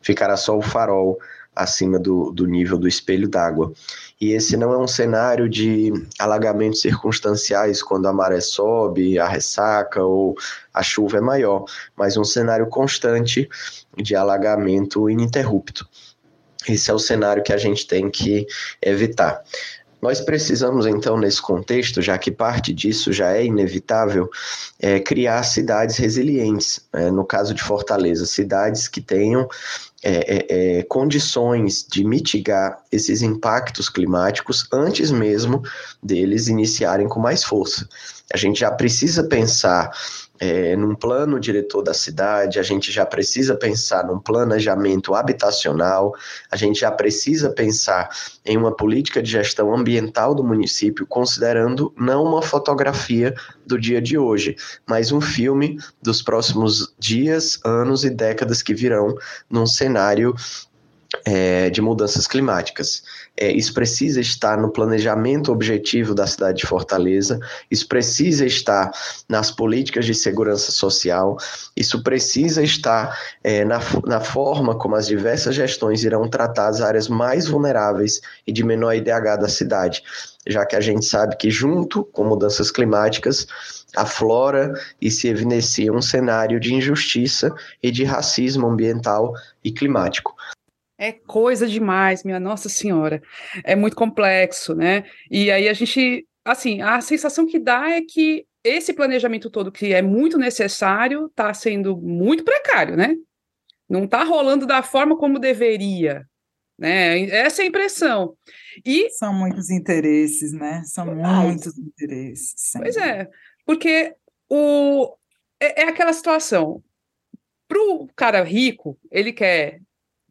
Ficará só o farol acima do, do nível do espelho d'água. E esse não é um cenário de alagamentos circunstanciais quando a maré sobe, a ressaca ou a chuva é maior, mas um cenário constante de alagamento ininterrupto. Esse é o cenário que a gente tem que evitar. Nós precisamos, então, nesse contexto, já que parte disso já é inevitável, é, criar cidades resilientes. Né? No caso de Fortaleza, cidades que tenham é, é, é, condições de mitigar esses impactos climáticos antes mesmo deles iniciarem com mais força. A gente já precisa pensar é, num plano diretor da cidade, a gente já precisa pensar num planejamento habitacional, a gente já precisa pensar em uma política de gestão ambiental do município, considerando não uma fotografia do dia de hoje, mas um filme dos próximos dias, anos e décadas que virão num cenário é, de mudanças climáticas. É, isso precisa estar no planejamento objetivo da cidade de Fortaleza, isso precisa estar nas políticas de segurança social, isso precisa estar é, na, na forma como as diversas gestões irão tratar as áreas mais vulneráveis e de menor IDH da cidade, já que a gente sabe que, junto com mudanças climáticas, aflora e se evidencia um cenário de injustiça e de racismo ambiental e climático. É coisa demais, minha Nossa Senhora. É muito complexo, né? E aí a gente, assim, a sensação que dá é que esse planejamento todo, que é muito necessário, está sendo muito precário, né? Não está rolando da forma como deveria, né? Essa é a impressão. E são muitos interesses, né? São muitos interesses. Pois é, porque o é, é aquela situação. Para o cara rico, ele quer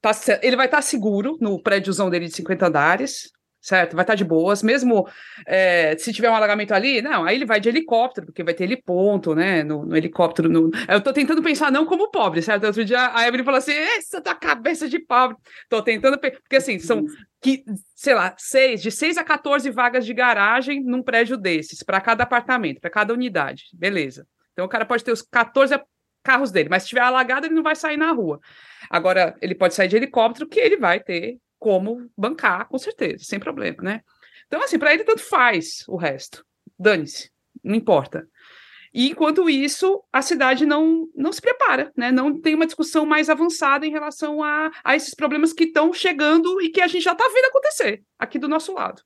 Tá, ele vai estar tá seguro no prédiozão dele de 50 andares, certo? Vai estar tá de boas, mesmo é, se tiver um alagamento ali, não, aí ele vai de helicóptero, porque vai ter heliponto, né? No, no helicóptero. No... Eu tô tentando pensar não como pobre, certo? Outro dia a Evelyn falou assim: essa tua cabeça de pobre. Tô tentando, porque assim, são que, sei lá, seis, de 6 a 14 vagas de garagem num prédio desses, para cada apartamento, para cada unidade. Beleza. Então o cara pode ter os 14 carros dele, mas se tiver alagado, ele não vai sair na rua. Agora, ele pode sair de helicóptero, que ele vai ter como bancar, com certeza, sem problema, né? Então, assim, para ele tanto faz o resto. Dane-se, não importa. E enquanto isso, a cidade não, não se prepara, né? Não tem uma discussão mais avançada em relação a, a esses problemas que estão chegando e que a gente já está vendo acontecer aqui do nosso lado.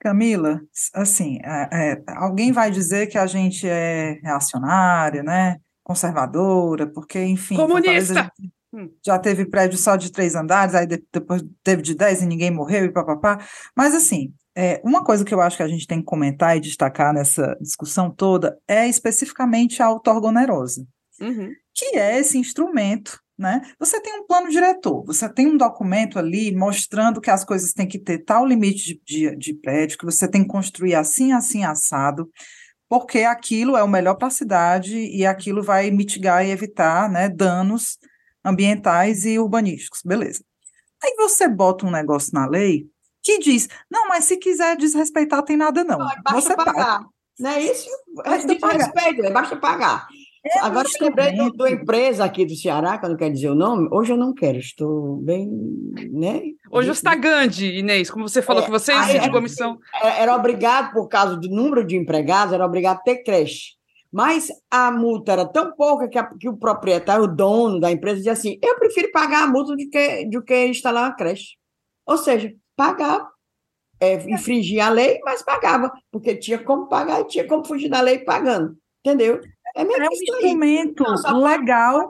Camila, assim, é, é, alguém vai dizer que a gente é reacionária, né? Conservadora, porque, enfim. Comunista! Hum. já teve prédio só de três andares, aí depois teve de dez e ninguém morreu e papapá. Mas, assim, é, uma coisa que eu acho que a gente tem que comentar e destacar nessa discussão toda é especificamente a autorgonerosa, uhum. que é esse instrumento. Né? Você tem um plano diretor, você tem um documento ali mostrando que as coisas têm que ter tal limite de, de, de prédio, que você tem que construir assim, assim, assado, porque aquilo é o melhor para a cidade e aquilo vai mitigar e evitar né, danos ambientais e urbanísticos, beleza. Aí você bota um negócio na lei que diz, não, mas se quiser desrespeitar, tem nada não. não basta você pagar. Paga. Não é isso? Basta desrespeito, pagar. basta pagar. É Agora, eu lembrei de uma empresa aqui do Ceará, que eu não quero dizer o nome, hoje eu não quero, estou bem, né? Hoje está Gandhi, Inês, como você falou é, que você exige comissão. Era obrigado, por causa do número de empregados, era obrigado a ter creche. Mas a multa era tão pouca que, a, que, o proprietário, o dono da empresa, dizia assim: eu prefiro pagar a multa do que, do que instalar uma creche. Ou seja, pagava, é, infringia a lei, mas pagava, porque tinha como pagar e tinha como fugir da lei pagando. Entendeu? É, é um instrumento Não, legal.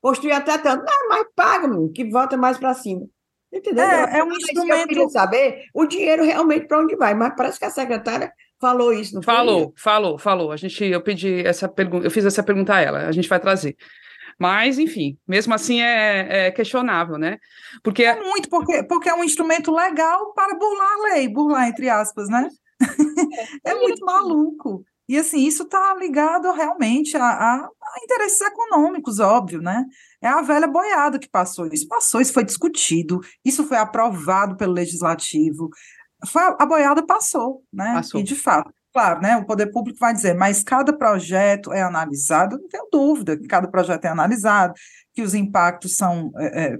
Construir até tanto. Não, mas paga, que volta mais para cima. Entendeu? É, é um instrumento. Eu queria saber o dinheiro realmente para onde vai, mas parece que a secretária falou isso, não falou, foi? Falou, falou. A gente, eu pedi essa pergunta, eu fiz essa pergunta a ela. A gente vai trazer. Mas, enfim, mesmo assim é, é questionável, né? Porque é muito, porque, porque é um instrumento legal para burlar a lei, burlar entre aspas, né? é muito maluco. E assim, isso está ligado realmente a, a, a, interesses econômicos, óbvio, né? É a velha boiada que passou isso. Passou, isso foi discutido, isso foi aprovado pelo legislativo. Foi, a boiada passou, né? Passou. E de fato, claro, né? O poder público vai dizer, mas cada projeto é analisado, não tenho dúvida que cada projeto é analisado, que os impactos são é, é,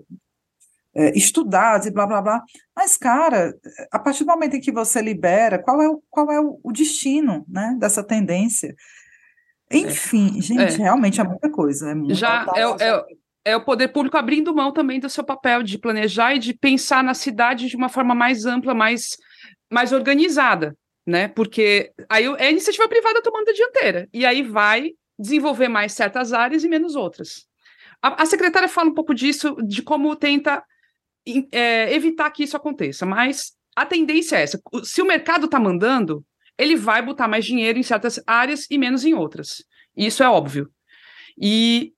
estudados e blá blá blá. Mas, cara, a partir do momento em que você libera, qual é o, qual é o, destino né, dessa tendência? Enfim, é. gente, é. realmente é muita coisa. É Já é, é, é, o poder público abrindo mão também do seu papel de planejar e de pensar na cidade de uma forma mais ampla, mais, mais organizada, né? Porque aí é a iniciativa privada tomando a dianteira. E aí vai desenvolver mais certas áreas e menos outras. A, a secretária fala um pouco disso, de como tenta é, evitar que isso aconteça, mas a tendência é essa. Se o mercado está mandando, ele vai botar mais dinheiro em certas áreas e menos em outras. Isso é óbvio. E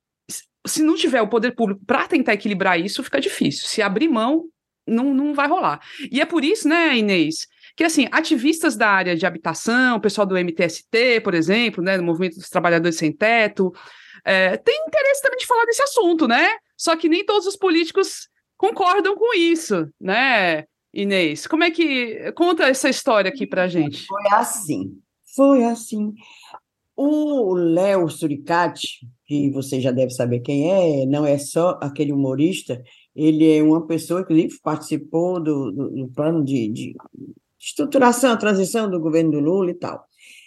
se não tiver o poder público para tentar equilibrar isso, fica difícil. Se abrir mão, não, não vai rolar. E é por isso, né, Inês, que assim, ativistas da área de habitação, o pessoal do MTST, por exemplo, né, do Movimento dos Trabalhadores Sem Teto, é, tem interesse também de falar desse assunto, né? Só que nem todos os políticos concordam com isso, né, Inês? Como é que. Conta essa história aqui pra gente. Foi assim. Foi assim. O Léo Suricati, que você já deve saber quem é, não é só aquele humorista, ele é uma pessoa que participou do, do, do plano de, de estruturação, transição do governo do Lula e tal.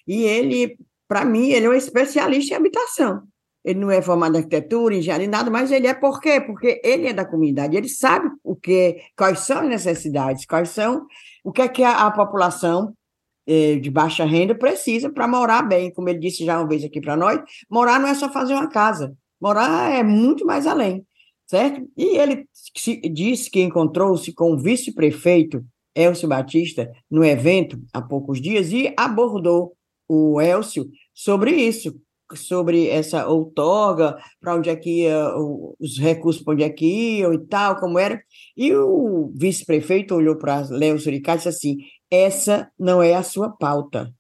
E ele, para mim, ele é um especialista em habitação ele não é formado em arquitetura, engenharia, nada, mas ele é por quê? Porque ele é da comunidade, ele sabe o que, quais são as necessidades, quais são, o que é que a, a população eh, de baixa renda precisa para morar bem, como ele disse já uma vez aqui para nós, morar não é só fazer uma casa, morar é muito mais além, certo? E ele disse que encontrou-se com o vice-prefeito Elcio Batista no evento há poucos dias e abordou o Elcio sobre isso, sobre essa outorga, para onde é que ia, os recursos para onde é que iam e tal, como era. E o vice-prefeito olhou para Léo Suricá e disse assim: essa não é a sua pauta.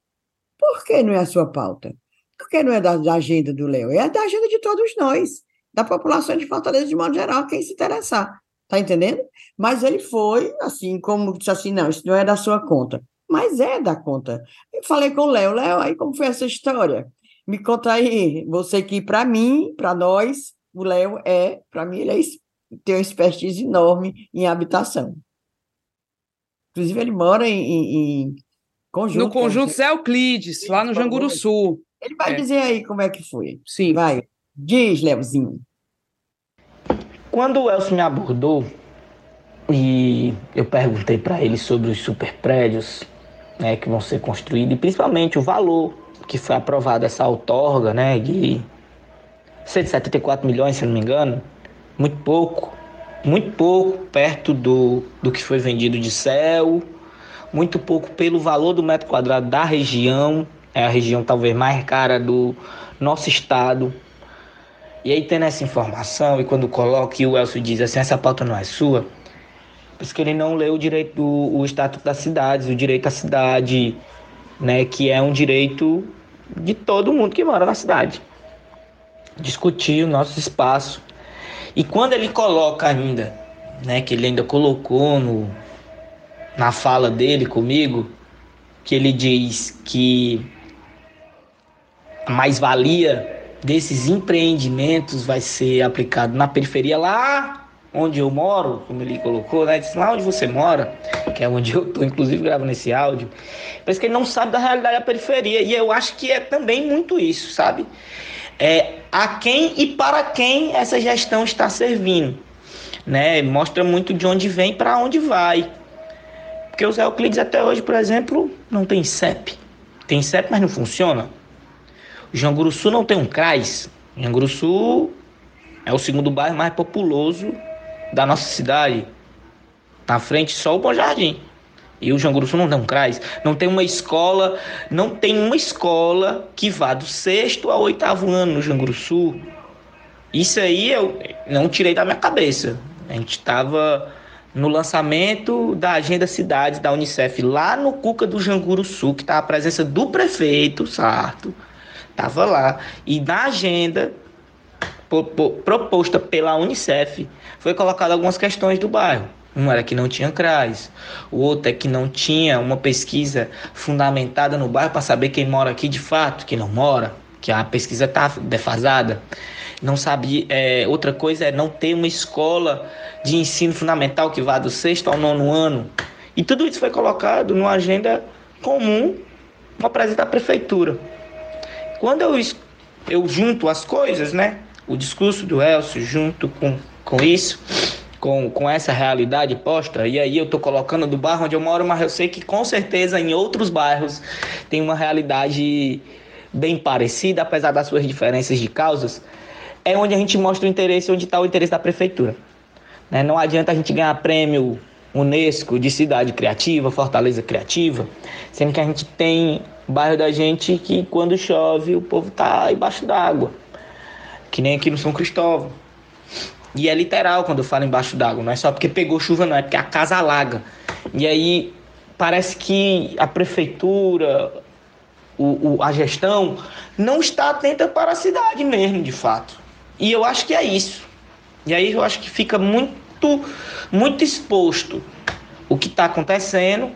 Por que não é a sua pauta? Porque não é da, da agenda do Léo, é da agenda de todos nós, da população de Fortaleza de modo geral, quem se interessar. Tá entendendo? Mas ele foi, assim, como disse assim, não, isso não é da sua conta. Mas é da conta. Eu falei com o Léo, Léo, aí como foi essa história? Me conta aí, você que para mim, para nós, o Léo é, para mim, ele é, tem uma expertise enorme em habitação. Inclusive, ele mora em, em, em conjunto. No conjunto Zé Euclides, lá no Janguru Sul. Ele vai é. dizer aí como é que foi. Sim. Vai. Diz, Leozinho. Quando o Elcio me abordou e eu perguntei para ele sobre os super prédios né, que vão ser construídos e principalmente o valor que foi aprovada essa outorga, né, de 174 milhões, se não me engano, muito pouco, muito pouco perto do, do que foi vendido de céu, muito pouco pelo valor do metro quadrado da região, é a região talvez mais cara do nosso estado. E aí tendo essa informação, e quando coloca e o Elcio diz assim, essa pauta não é sua, por isso que ele não leu o direito do o Estatuto das Cidades, o direito à cidade, né, que é um direito de todo mundo que mora na cidade. Discutir o nosso espaço. E quando ele coloca ainda, né, que ele ainda colocou no, na fala dele comigo, que ele diz que a mais-valia desses empreendimentos vai ser aplicado na periferia lá onde eu moro, como ele colocou, né? Disse, lá onde você mora, que é onde eu estou, inclusive, gravando esse áudio. Parece que ele não sabe da realidade da periferia. E eu acho que é também muito isso, sabe? É, a quem e para quem essa gestão está servindo. Né? Mostra muito de onde vem para onde vai. Porque o Zé Euclides até hoje, por exemplo, não tem CEP. Tem CEP, mas não funciona. O Janguruçu não tem um CRAS. Janguruçu é o segundo bairro mais populoso da nossa cidade. Na frente só o Bom Jardim. E o João Grusso não tem um CRAS. Não tem uma escola, não tem uma escola que vá do sexto ao oitavo ano no João Isso aí eu não tirei da minha cabeça. A gente estava no lançamento da Agenda Cidades da Unicef, lá no Cuca do Janguru Sul, que está a presença do prefeito Sarto, estava lá, e na agenda proposta pela Unicef, foi colocado algumas questões do bairro. Um era que não tinha CRAS, o outro é que não tinha uma pesquisa fundamentada no bairro para saber quem mora aqui de fato, quem não mora, que a pesquisa está defasada. Não sabia. É, outra coisa é não ter uma escola de ensino fundamental que vá do sexto ao nono ano. E tudo isso foi colocado numa agenda comum para apresentar a prefeitura. Quando eu, eu junto as coisas, né? O discurso do Elcio junto com, com isso, com, com essa realidade posta, e aí eu estou colocando do bairro onde eu moro, mas eu sei que com certeza em outros bairros tem uma realidade bem parecida, apesar das suas diferenças de causas, é onde a gente mostra o interesse, onde está o interesse da prefeitura. Né? Não adianta a gente ganhar prêmio Unesco de cidade criativa, Fortaleza criativa, sendo que a gente tem bairro da gente que quando chove o povo tá embaixo d'água, que nem aqui no São Cristóvão. E é literal quando eu falo embaixo d'água, não é só porque pegou chuva, não, é porque a casa alaga. E aí parece que a prefeitura, o, o, a gestão, não está atenta para a cidade mesmo, de fato. E eu acho que é isso. E aí eu acho que fica muito, muito exposto o que está acontecendo.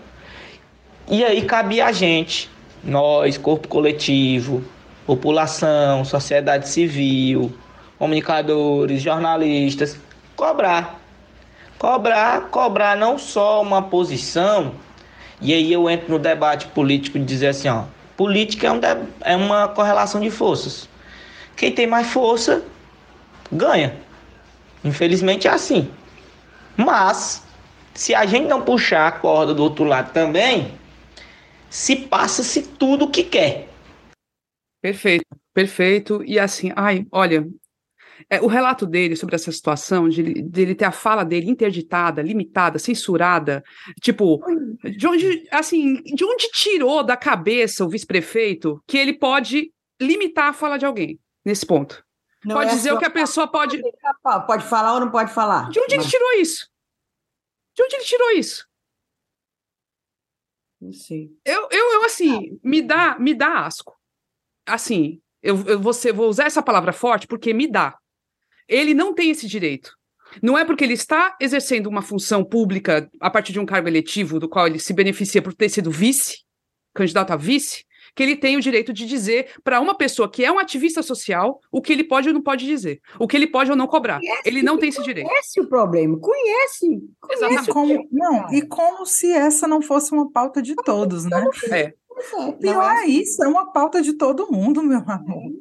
E aí cabe a gente, nós, corpo coletivo, população, sociedade civil, comunicadores, jornalistas, cobrar. Cobrar, cobrar não só uma posição, e aí eu entro no debate político de dizer assim, ó, política é, um é uma correlação de forças. Quem tem mais força ganha. Infelizmente é assim. Mas, se a gente não puxar a corda do outro lado também, se passa-se tudo o que quer. Perfeito, perfeito. E assim, ai, olha, é, o relato dele sobre essa situação, de, de, ele ter a fala dele interditada, limitada, censurada, tipo, de onde, assim, de onde tirou da cabeça o vice-prefeito que ele pode limitar a fala de alguém nesse ponto? Não pode é dizer o que a pessoa pode. Pode falar ou não pode falar? De onde Mas... ele tirou isso? De onde ele tirou isso? Não sei. Eu, eu, eu assim, me dá, me dá asco. Assim, eu, eu vou, ser, vou usar essa palavra forte porque me dá. Ele não tem esse direito. Não é porque ele está exercendo uma função pública a partir de um cargo eletivo do qual ele se beneficia por ter sido vice, candidato a vice, que ele tem o direito de dizer para uma pessoa que é um ativista social o que ele pode ou não pode dizer, o que ele pode ou não cobrar. Conhece, ele não tem esse direito. Conhece o problema, conhece. conhece Exatamente. Como, não, e como se essa não fosse uma pauta de todos, né? É. Pior é, é isso, é uma pauta de todo mundo, meu amor.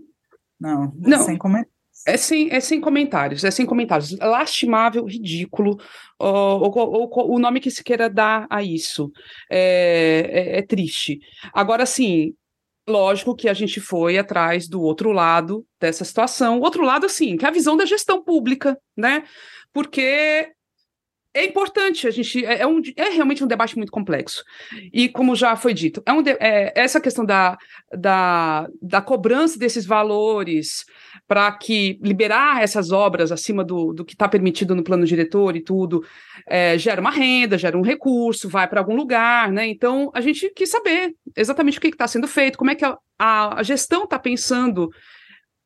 Não, não. sem comentários. É sem, é sem comentários, é sem comentários. Lastimável, ridículo, o nome que se queira dar a isso. É, é, é triste. Agora, assim, lógico que a gente foi atrás do outro lado dessa situação. O outro lado, assim, que é a visão da gestão pública, né? Porque é importante, a gente é, é, um, é realmente um debate muito complexo. E como já foi dito, é, um é essa questão da, da, da cobrança desses valores para que liberar essas obras acima do, do que está permitido no plano diretor e tudo, é, gera uma renda, gera um recurso, vai para algum lugar, né? Então a gente quis saber exatamente o que está sendo feito, como é que a, a, a gestão está pensando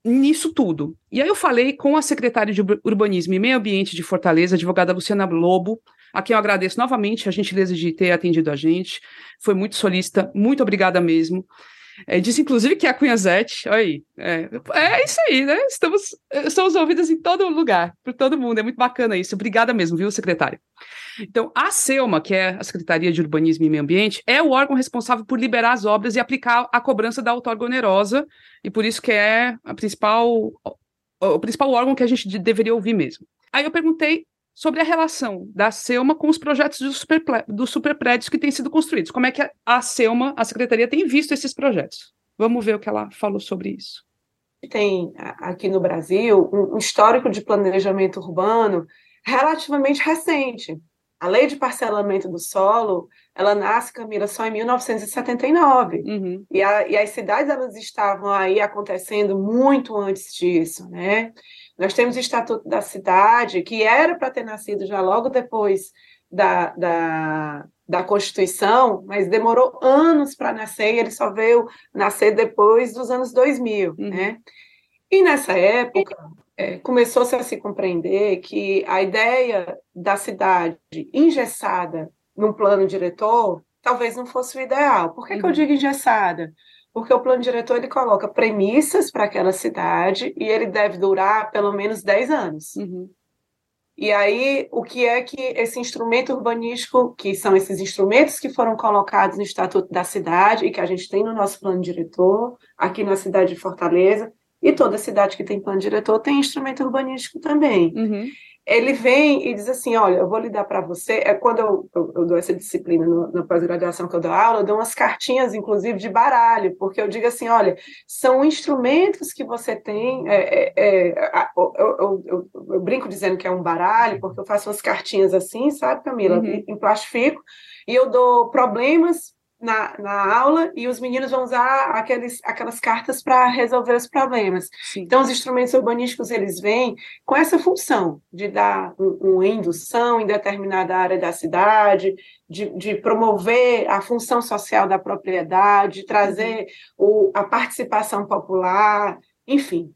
nisso tudo. E aí eu falei com a secretária de Urbanismo e Meio Ambiente de Fortaleza, advogada Luciana Lobo, a quem eu agradeço novamente a gentileza de ter atendido a gente. Foi muito solista, muito obrigada mesmo. É, disse, inclusive, que é a Cunhazete, olha aí, é, é, isso aí, né? Estamos, estamos ouvidas em todo lugar, por todo mundo, é muito bacana isso. Obrigada mesmo, viu, secretária? Então, a SELMA, que é a Secretaria de Urbanismo e Meio Ambiente, é o órgão responsável por liberar as obras e aplicar a cobrança da outorga onerosa, e por isso que é a principal, o principal órgão que a gente deveria ouvir mesmo. Aí eu perguntei sobre a relação da SELMA com os projetos dos super, dos superprédios que têm sido construídos. Como é que a SELMA, a Secretaria, tem visto esses projetos? Vamos ver o que ela falou sobre isso. Tem aqui no Brasil um histórico de planejamento urbano relativamente recente. a lei de parcelamento do solo, ela nasce, Camila, só em 1979. Uhum. E, a, e as cidades, elas estavam aí acontecendo muito antes disso, né? Nós temos o Estatuto da Cidade, que era para ter nascido já logo depois da, da, da Constituição, mas demorou anos para nascer, e ele só veio nascer depois dos anos 2000, uhum. né? E nessa época, é, começou-se a se compreender que a ideia da cidade engessada num plano diretor talvez não fosse o ideal. Por que, uhum. que eu uhum. digo engessada? Porque o plano diretor ele coloca premissas para aquela cidade e ele deve durar pelo menos 10 anos. Uhum. E aí, o que é que esse instrumento urbanístico, que são esses instrumentos que foram colocados no Estatuto da Cidade e que a gente tem no nosso plano diretor, aqui na cidade de Fortaleza, e toda cidade que tem plano diretor tem instrumento urbanístico também. Uhum. Ele vem e diz assim: Olha, eu vou lhe dar para você. É quando eu, eu, eu, dou essa disciplina no, na pós-graduação que eu dou aula, eu dou umas cartinhas, inclusive, de baralho, porque eu digo assim: olha, são instrumentos que você tem. É, é, é, eu, eu, eu, brinco dizendo que é um baralho, porque eu faço umas cartinhas assim, sabe, Camila? Uhum. Em plastifico, e eu dou problemas na, na aula e os meninos vão usar aqueles, aquelas cartas para resolver os problemas. Sim. Então, os instrumentos urbanísticos, eles vêm com essa função de dar um, uma indução em determinada área da cidade, de, de promover a função social da propriedade, trazer o, a participação popular, enfim.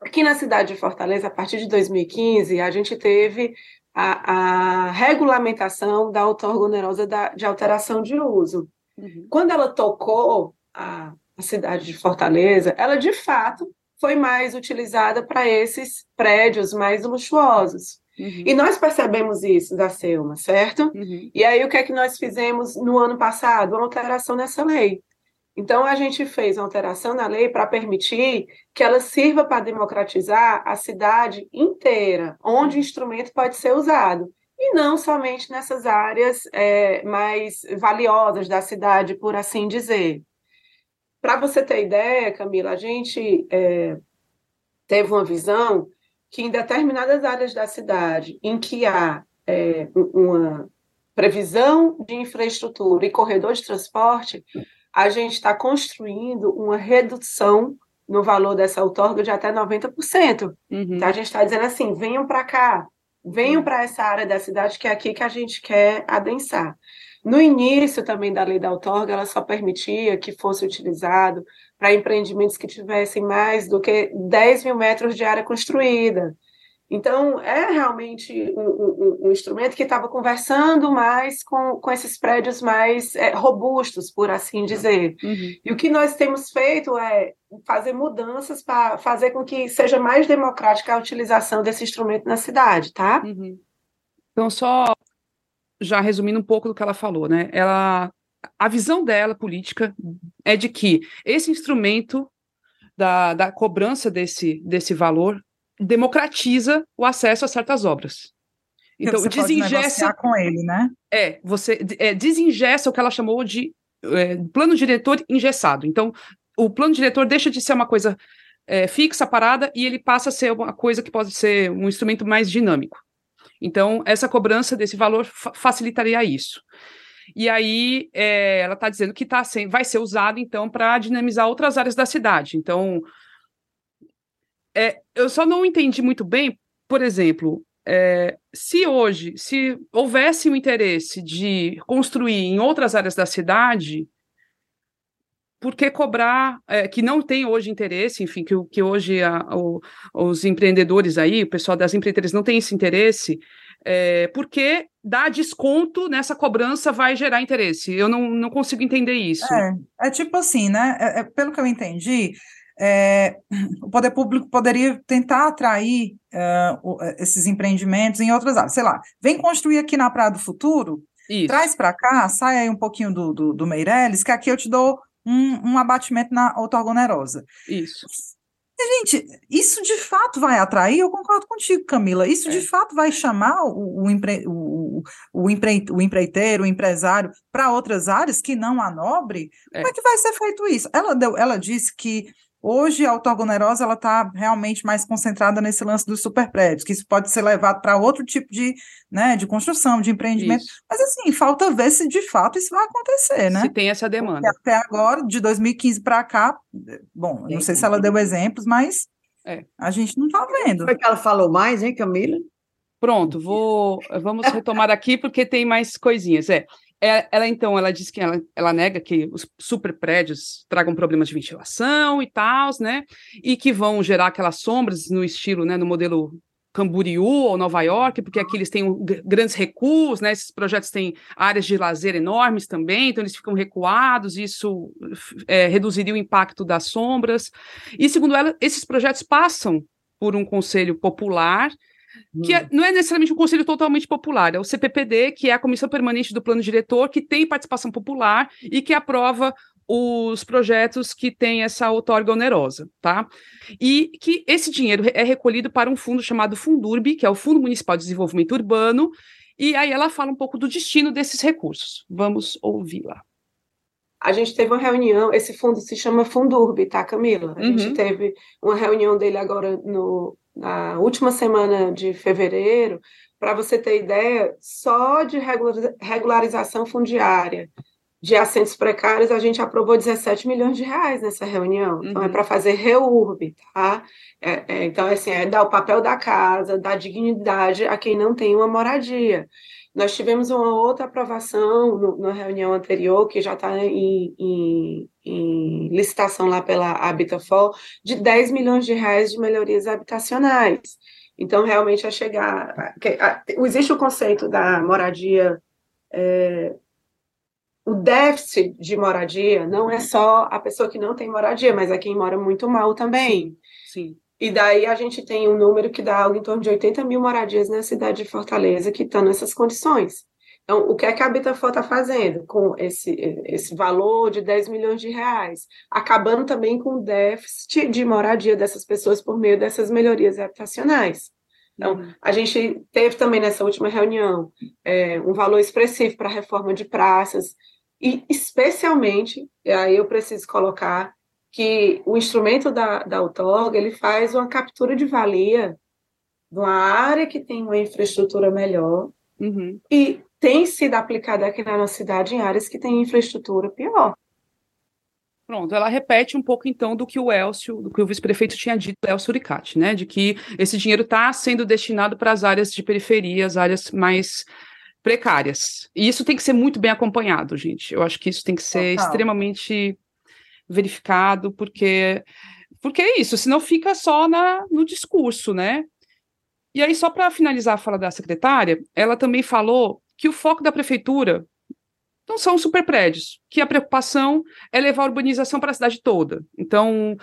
Aqui na cidade de Fortaleza, a partir de 2015, a gente teve a, a regulamentação da outorga onerosa da, de alteração de uso. Uhum. Quando ela tocou a, a cidade de Fortaleza, ela de fato foi mais utilizada para esses prédios mais luxuosos. Uhum. E nós percebemos isso da Selma, certo? Uhum. E aí o que é que nós fizemos no ano passado? Uma alteração nessa lei. Então a gente fez uma alteração na lei para permitir que ela sirva para democratizar a cidade inteira, onde o instrumento pode ser usado e não somente nessas áreas é, mais valiosas da cidade, por assim dizer. Para você ter ideia, Camila, a gente é, teve uma visão que em determinadas áreas da cidade em que há é, uma previsão de infraestrutura e corredor de transporte, a gente está construindo uma redução no valor dessa outorga de até 90%. Uhum. Então, a gente está dizendo assim, venham para cá, venham para essa área da cidade que é aqui que a gente quer adensar. No início também da lei da outorga, ela só permitia que fosse utilizado para empreendimentos que tivessem mais do que 10 mil metros de área construída. Então, é realmente um, um, um instrumento que estava conversando mais com, com esses prédios mais é, robustos, por assim dizer. Uhum. E o que nós temos feito é fazer mudanças para fazer com que seja mais democrática a utilização desse instrumento na cidade, tá? Uhum. Então, só já resumindo um pouco do que ela falou, né? Ela, a visão dela política é de que esse instrumento da, da cobrança desse, desse valor democratiza o acesso a certas obras. Então, você desingessa com ele, né? É, você é, desingessa o que ela chamou de é, plano diretor engessado. Então, o plano diretor deixa de ser uma coisa é, fixa, parada, e ele passa a ser uma coisa que pode ser um instrumento mais dinâmico. Então, essa cobrança desse valor fa facilitaria isso. E aí, é, ela está dizendo que tá sem, vai ser usado, então, para dinamizar outras áreas da cidade. Então, é, eu só não entendi muito bem, por exemplo, é, se hoje, se houvesse um interesse de construir em outras áreas da cidade, por que cobrar, é, que não tem hoje interesse, enfim, que, que hoje a, o, os empreendedores aí, o pessoal das empreiteiras não tem esse interesse, é, porque dar desconto nessa cobrança vai gerar interesse. Eu não, não consigo entender isso. É, é tipo assim, né? É, é pelo que eu entendi, é, o poder público poderia tentar atrair uh, esses empreendimentos em outras áreas. Sei lá, vem construir aqui na Praia do Futuro, Isso. traz para cá, sai aí um pouquinho do, do, do Meirelles, que aqui eu te dou um, um abatimento na outorgonerosa. Isso. Gente, isso de fato vai atrair, eu concordo contigo, Camila, isso é. de fato vai chamar o, o, empre, o, o, empre, o empreiteiro, o empresário para outras áreas que não a nobre? É. Como é que vai ser feito isso? Ela, deu, ela disse que Hoje, a ortogonerosa ela está realmente mais concentrada nesse lance dos superprédios, que isso pode ser levado para outro tipo de, né, de construção, de empreendimento. Isso. Mas, assim, falta ver se de fato isso vai acontecer, né? Se tem essa demanda. Porque até agora, de 2015 para cá, bom, não sei se ela deu exemplos, mas é. a gente não está vendo. Foi que ela falou mais, hein, Camila? Pronto, vou, vamos retomar aqui porque tem mais coisinhas. É, ela então, ela diz que ela, ela nega que os super prédios tragam problemas de ventilação e tal, né? E que vão gerar aquelas sombras no estilo, né, no modelo Camboriú ou Nova York, porque aqui eles têm grandes recuos, né? Esses projetos têm áreas de lazer enormes também, então eles ficam recuados, isso é, reduziria o impacto das sombras. E segundo ela, esses projetos passam por um conselho popular que é, hum. não é necessariamente um conselho totalmente popular, é o CPPD, que é a comissão permanente do plano diretor, que tem participação popular e que aprova os projetos que têm essa outorga onerosa, tá? E que esse dinheiro é recolhido para um fundo chamado Fundurb, que é o Fundo Municipal de Desenvolvimento Urbano, e aí ela fala um pouco do destino desses recursos. Vamos ouvi-la. A gente teve uma reunião, esse fundo se chama Fundurb, tá, Camila? A uhum. gente teve uma reunião dele agora no, na última semana de fevereiro, para você ter ideia, só de regularização fundiária de assentos precários, a gente aprovou 17 milhões de reais nessa reunião. Então, é uhum. é para fazer reurb, tá? É, é, então, assim, é dar o papel da casa, dar dignidade a quem não tem uma moradia. Nós tivemos uma outra aprovação na reunião anterior, que já está em, em, em, licitação lá pela Habitafol, de 10 milhões de reais de melhorias habitacionais. Então, realmente, a chegar. Existe o conceito da moradia. É, o déficit de moradia não é só a pessoa que não tem moradia, mas é quem mora muito mal também. Sim. E daí a gente tem um número que dá algo em torno de 80 mil moradias na cidade de Fortaleza que estão nessas condições. Então, o que é que a está fazendo com esse, esse valor de 10 milhões de reais? Acabando também com o déficit de moradia dessas pessoas por meio dessas melhorias habitacionais. Então, uhum. a gente teve também nessa última reunião é, um valor expressivo para a reforma de praças, e especialmente, e aí eu preciso colocar que o instrumento da, da outorga, ele faz uma captura de valia de uma área que tem uma infraestrutura melhor uhum. e tem sido aplicada aqui na nossa cidade em áreas que têm infraestrutura pior. Pronto, ela repete um pouco então do que o Elcio, do que o vice-prefeito tinha dito, Elcio Uricati, né? De que esse dinheiro está sendo destinado para as áreas de periferia, as áreas mais precárias. E isso tem que ser muito bem acompanhado, gente. Eu acho que isso tem que ser Total. extremamente verificado, porque porque é isso, senão fica só na, no discurso, né? E aí, só para finalizar a fala da secretária, ela também falou que o foco da prefeitura não são superprédios, que a preocupação é levar a urbanização para a cidade toda. Então,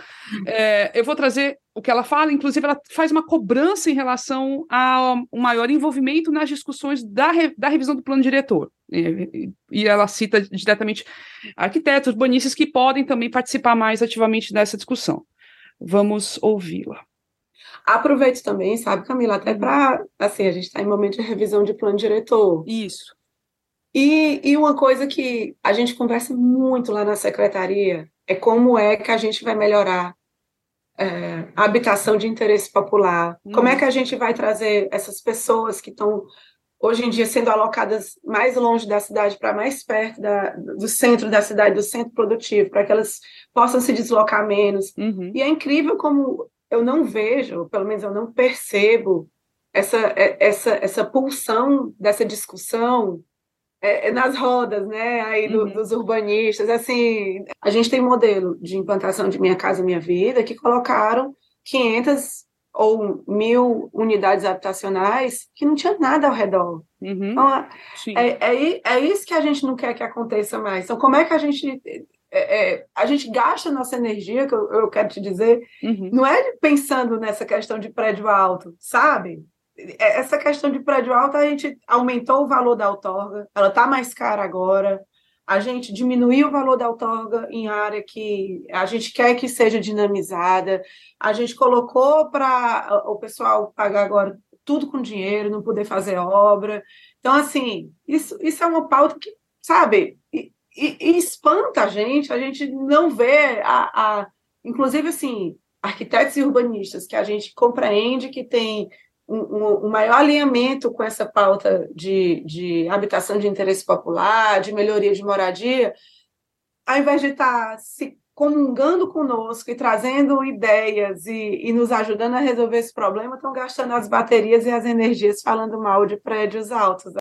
é, eu vou trazer o que ela fala, inclusive ela faz uma cobrança em relação ao maior envolvimento nas discussões da, re, da revisão do plano diretor. E, e, ela cita diretamente arquitetos, urbanistas que podem também participar mais ativamente dessa discussão. Vamos ouvi-la. Aproveito também, sabe, Camila, até para, assim, a gente está em momento de revisão de plano diretor. Isso. E, e uma coisa que a gente conversa muito lá na secretaria é como é que a gente vai melhorar é, a habitação de interesse popular. Hum. Como é que a gente vai trazer essas pessoas que estão hoje em dia sendo alocadas mais longe da cidade para mais perto da, do centro da cidade, do centro produtivo, para que elas possam se deslocar menos. Uhum. E é incrível como eu não vejo, pelo menos eu não percebo essa, é, essa, essa pulsão dessa discussão é, é, nas rodas, né, aí do, uhum. dos urbanistas, assim, a gente tem modelo de implantação de Minha Casa Minha Vida que colocaram 500 ou mil unidades habitacionais que não tinha nada ao redor. Uhum. Então, é, é, é, isso que a gente não quer que aconteça mais. Então, como é que a gente é, é, a gente gasta nossa energia, que eu, eu quero te dizer, uhum. não é pensando nessa questão de prédio alto, sabe? É, essa questão de prédio alto, a gente aumentou o valor da outorga, ela está mais cara agora. A gente diminuiu o valor da outorga em área que a gente quer que seja dinamizada. A gente colocou para o pessoal pagar agora tudo com dinheiro, não poder fazer obra. Então, assim, isso, isso é uma pauta que, sabe, e, e, e espanta a gente, a gente não vê a, a inclusive, assim, arquitetos e urbanistas, que a gente compreende que tem um, um, maior alinhamento com essa pauta de, de habitação de interesse popular, de melhoria de moradia, ao invés de estar se comungando conosco e trazendo ideias e, e nos ajudando a resolver esse problema, estão gastando as baterias e as energias falando mal de prédios altos.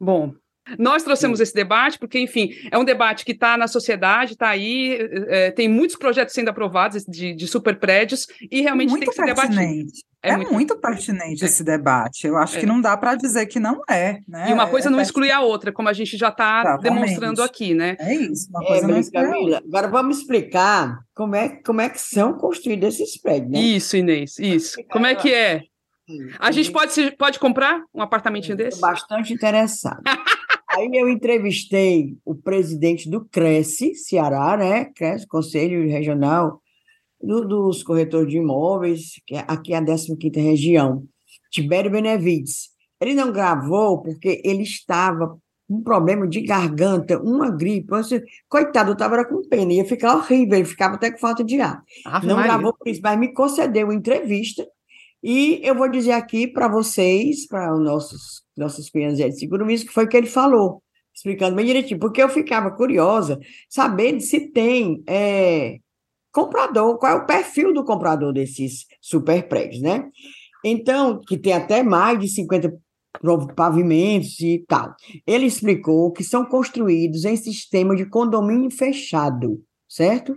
Bom, nós trouxemos esse debate porque, enfim, é um debate que está na sociedade, está aí, é, tem muitos projetos sendo aprovados de, de super prédios e realmente muito tem que ser debatido. É, é muito... muito... pertinente esse debate. Eu acho é. que não dá para dizer que não é. Né? E uma coisa é não exclui a outra, como a gente já está demonstrando aqui, né? É isso. Uma é, coisa não exclui Camila, agora vamos explicar como é, como é que são construídos esses prédios. Né? Isso, Inês, isso. Como é que é? A gente pode, pode comprar um apartamentinho desse? Estou bastante interessado. Aí eu entrevistei o presidente do Cresce, Ceará, né? Cresce, Conselho Regional do, dos Corretores de Imóveis, que é aqui é a 15ª região, Tibério Benevides. Ele não gravou porque ele estava com um problema de garganta, uma gripe. Você, coitado, eu estava com pena, ia ficar horrível, ele ficava até com falta de ar. Ah, não Maria. gravou por isso, mas me concedeu entrevista e eu vou dizer aqui para vocês, para os nossos, nossos clientes de seguro que foi o que ele falou, explicando bem direitinho, porque eu ficava curiosa, sabendo se tem é, comprador, qual é o perfil do comprador desses super prédios, né? Então, que tem até mais de 50 pavimentos e tal. Ele explicou que são construídos em sistema de condomínio fechado, certo?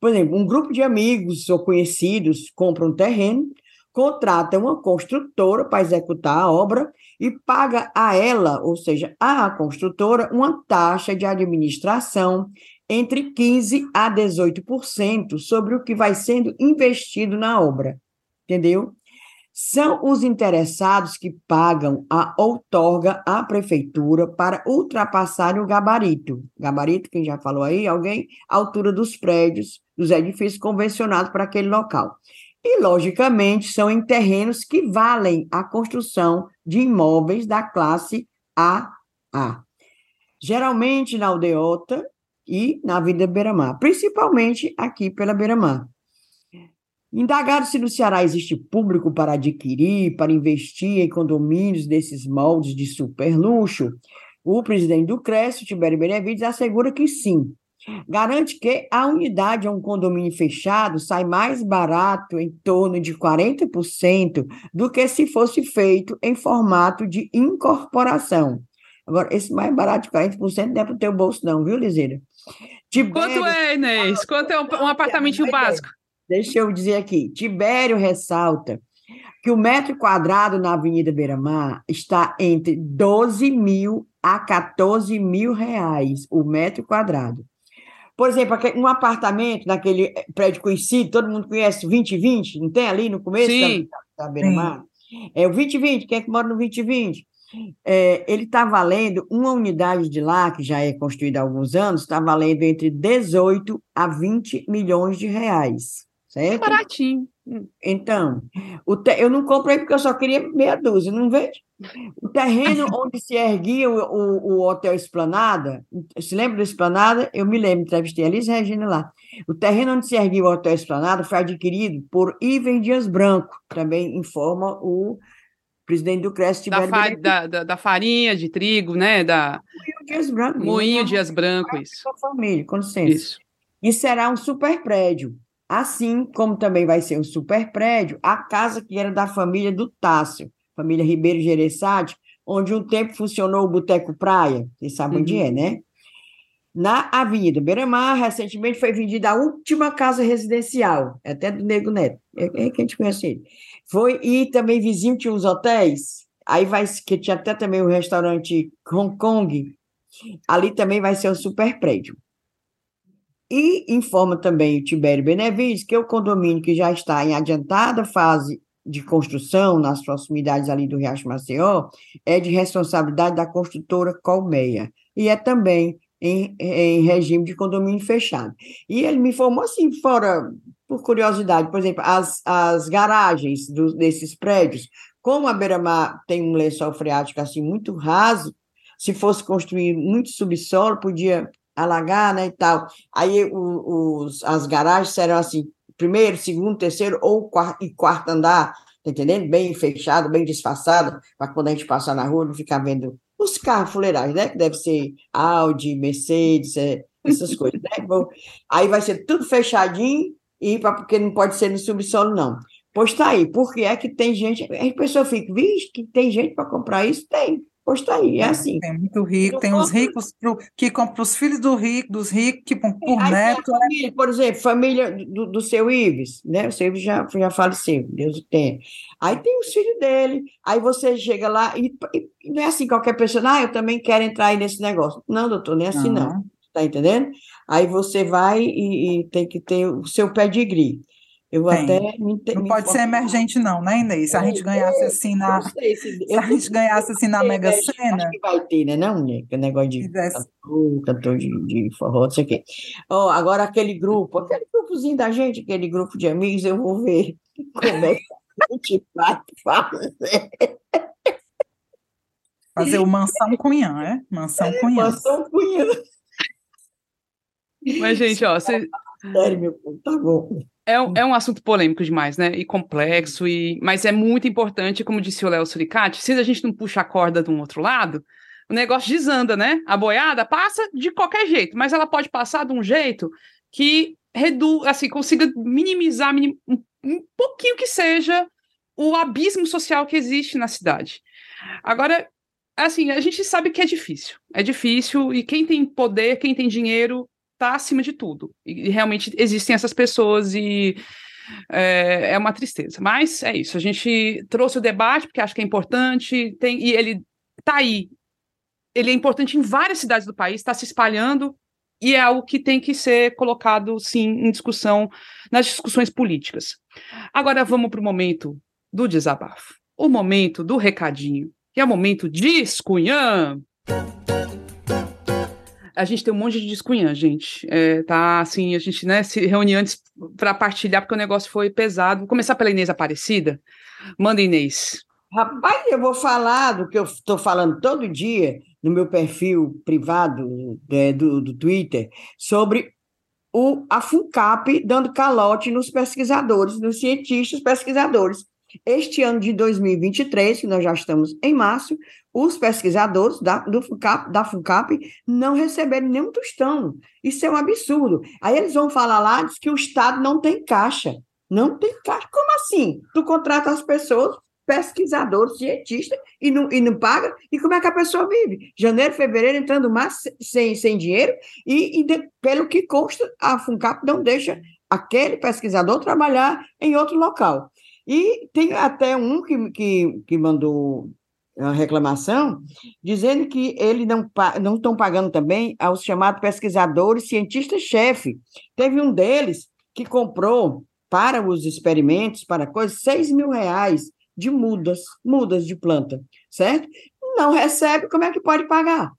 Por exemplo, um grupo de amigos ou conhecidos compra um terreno, contrata uma construtora para executar a obra e paga a ela, ou seja, à construtora, uma taxa de administração entre 15% a 18% sobre o que vai sendo investido na obra. Entendeu? São os interessados que pagam a outorga à prefeitura para ultrapassar o gabarito. Gabarito, quem já falou aí, alguém, altura dos prédios, dos edifícios convencionados para aquele local. E, logicamente, são em terrenos que valem a construção de imóveis da classe AA. Geralmente na aldeota e na Avenida Beira-Mar, principalmente aqui pela Beira-Mar. Indagado se no Ceará existe público para adquirir, para investir em condomínios desses moldes de super luxo, o presidente do Cresce, Tibério Benevides, assegura que sim, garante que a unidade a um condomínio fechado sai mais barato em torno de 40% do que se fosse feito em formato de incorporação. Agora, esse mais barato de 40% não é para o teu bolso não, viu, Liseira? Tibério... Quanto é, Inês? Quanto é um, um apartamentinho básico? Deixa eu dizer aqui. Tibério ressalta que o metro quadrado na Avenida Beira-Mar está entre 12 mil a 14 mil reais o metro quadrado. Por exemplo, um apartamento naquele prédio conhecido, todo mundo conhece 2020, não tem ali no começo Sim. da, da beira-mar? É o 2020, quem é que mora no 2020? É, ele está valendo, uma unidade de lá, que já é construída há alguns anos, está valendo entre 18 a 20 milhões de reais. Certo? É baratinho. Então, o te... eu não comprei porque eu só queria meia dúzia, não vejo? O terreno onde se erguia o, o, o, Hotel Esplanada, se lembra do Esplanada? Eu me lembro, entrevistei a Liz Regina lá. O terreno onde se erguia o Hotel Esplanada foi adquirido por Iven Dias Branco, também informa o presidente do Cresce. Da, fa da, da, da, farinha de trigo, né? Da... Moinho Dias Branco. Moinho Dias Branco, isso. Família, com licença. Isso. E será um super prédio Assim como também vai ser um super prédio, a casa que era da família do Tássio, família Ribeiro Gereçade, onde um tempo funcionou o Boteco Praia, vocês sabem uhum. onde é, né? Na Avenida Beira-Mar, recentemente foi vendida a última casa residencial, é até do Nego Neto, é, é que a gente conhece ele. Foi, e também vizinho tinha uns hotéis, aí vai, que tinha até também o restaurante Hong Kong, ali também vai ser um super prédio. E informa também o Tibério Benevides que o condomínio que já está em adiantada fase de construção, nas proximidades ali do Riacho Maceió, é de responsabilidade da construtora Colmeia. E é também em, em regime de condomínio fechado. E ele me informou assim, fora, por curiosidade, por exemplo, as, as garagens do, desses prédios, como a Beira-Mar tem um lençol freático assim muito raso, se fosse construir muito subsolo, podia alagar, né, e tal. Aí os, as garagens eram assim, primeiro, segundo, terceiro ou quarto, e quarto andar, tá entendendo? Bem fechado, bem disfarçado, para quando a gente passar na rua não ficar vendo os carros fuleirais, né? Que deve ser Audi, Mercedes, é, essas coisas, né? Bom, aí vai ser tudo fechadinho, e pra, porque não pode ser no subsolo, não. Pois tá aí, porque é que tem gente, a pessoa fica, vixe, que tem gente para comprar isso? Tem. Pois tá aí, é assim. Tem muito rico, tem os ricos pro, que compram os filhos do rico, dos ricos, que por aí neto. Né? Família, por exemplo, família do, do seu Ives, né? O seu Ives já, já faleceu, Deus o tenha. Aí tem os filhos dele, aí você chega lá e, e não é assim qualquer pessoa, ah, eu também quero entrar aí nesse negócio. Não, doutor, nem é assim não. não. Tá entendendo? Aí você vai e, e tem que ter o seu pedigree. Eu Tem. até me, Não me pode ser emergente, não, né, Inês? Se a gente ganhasse assim na. Se, se, a gente ganhasse assim na Mega Sena. Acho que vai ter, né, não, né? Que negócio de cantor, cantor de, de forró, não sei o quê. Oh, agora aquele grupo, aquele grupozinho da gente, aquele grupo de amigos, eu vou ver como é que a gente vai fazer. Fazer o Mansão Cunhã, é? Mansão é, Cunhã. Mansão Cunhã. Mas, gente, ó, você. Sério, meu tá bom. É, é um assunto polêmico demais, né? E complexo, e... mas é muito importante, como disse o Léo Suricati, se a gente não puxa a corda de um outro lado, o negócio desanda, né? A boiada passa de qualquer jeito, mas ela pode passar de um jeito que redu assim, consiga minimizar minim... um pouquinho que seja o abismo social que existe na cidade. Agora, assim, a gente sabe que é difícil. É difícil, e quem tem poder, quem tem dinheiro, está acima de tudo. E, realmente existem essas pessoas e é, é, uma tristeza. Mas é isso. A gente trouxe o debate porque acho que é importante. Tem, e ele está aí. Ele é importante em várias cidades do país, está se espalhando e é algo que tem que ser colocado, sim, em discussão, nas discussões políticas. Agora vamos para o momento do desabafo, o momento do recadinho, que é o momento de escunhã a gente tem um monte de descunhã, gente. É, tá assim, a gente né, se reúne antes para partilhar, porque o negócio foi pesado. Vou começar pela Inês Aparecida. Manda, Inês. Rapaz, eu vou falar do que eu estou falando todo dia no meu perfil privado é, do, do Twitter sobre o, a FUNCAP dando calote nos pesquisadores, nos cientistas pesquisadores. Este ano de 2023, que nós já estamos em março, os pesquisadores da, do FUCAP, da FUCAP não receberam nenhum tostão. Isso é um absurdo. Aí eles vão falar lá diz que o Estado não tem caixa. Não tem caixa. Como assim? Tu contrata as pessoas, pesquisadores, cientistas, e não, e não paga? E como é que a pessoa vive? Janeiro, fevereiro, entrando mais sem, sem dinheiro, e, e de, pelo que consta, a FUNCAP não deixa aquele pesquisador trabalhar em outro local. E tem até um que, que, que mandou uma reclamação, dizendo que ele não não estão pagando também aos chamados pesquisadores cientistas-chefe. Teve um deles que comprou para os experimentos, para coisas, 6 mil reais de mudas, mudas de planta, certo? Não recebe, como é que pode pagar?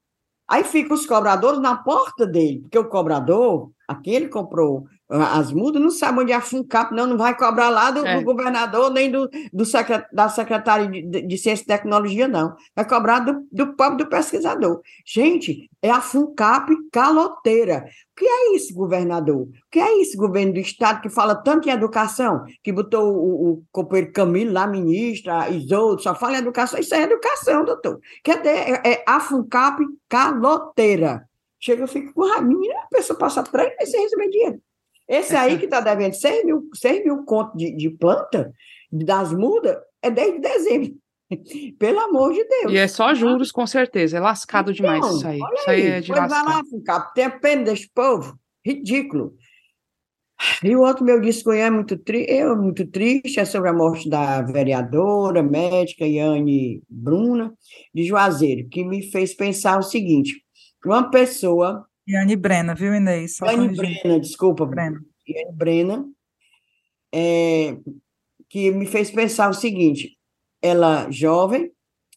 Aí ficam os cobradores na porta dele, porque o cobrador, aquele comprou as mudas, não sabe onde é a FUNCAP, não, não vai cobrar lá do, é. do governador, nem do, do secret, da secretária de, de, Ciência e Tecnologia, não. Vai cobrar do, do pobre do pesquisador. Gente, é a FUNCAP caloteira. O que é isso, governador? O que é isso, governo do Estado, que fala tanto em educação, que botou o, o companheiro Camilo lá, ministra, Isoldo, só fala em educação. Isso é educação, doutor. Quer dizer, é, é a FUNCAP caloteira. Chega, eu fico com a minha, a pessoa passa três meses sem receber dinheiro. Esse aí que está devendo 100 mil, 100 mil conto de, de planta, das mudas, é desde dezembro. Pelo amor de Deus. E é só juros, com certeza. É lascado então, demais isso aí. Isso aí, aí é de lascar. Vai lá, ficar. Tem pena desse povo. Ridículo. E o outro meu disco é muito triste, eu muito triste, é sobre a morte da vereadora, médica Yane Bruna, de Juazeiro, que me fez pensar o seguinte: uma pessoa Yane Brena, viu, Inês? Só Yane Brena, desculpa. Brena. Yane Brena, é, que me fez pensar o seguinte: ela, jovem,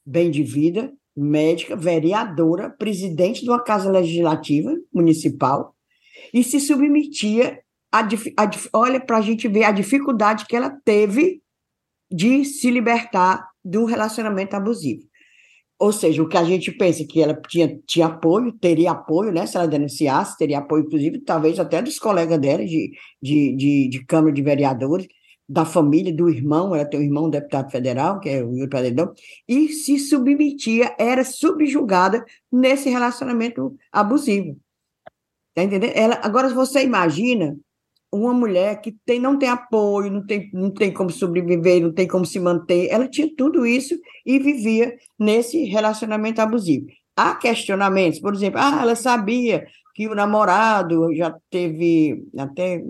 bem de vida, médica, vereadora, presidente de uma casa legislativa municipal, e se submetia a. a olha, para a gente ver a dificuldade que ela teve de se libertar do relacionamento abusivo. Ou seja, o que a gente pensa que ela tinha, tinha apoio, teria apoio, né? Se ela denunciasse, teria apoio, inclusive, talvez até dos colegas dela de, de, de, de Câmara de Vereadores, da família, do irmão, ela tem um irmão deputado federal, que é o Yuri Padedão, e se submetia, era subjugada nesse relacionamento abusivo. Tá entendendo? Ela, agora, você imagina uma mulher que tem, não tem apoio, não tem, não tem como sobreviver, não tem como se manter, ela tinha tudo isso e vivia nesse relacionamento abusivo. Há questionamentos, por exemplo, ah, ela sabia que o namorado já teve até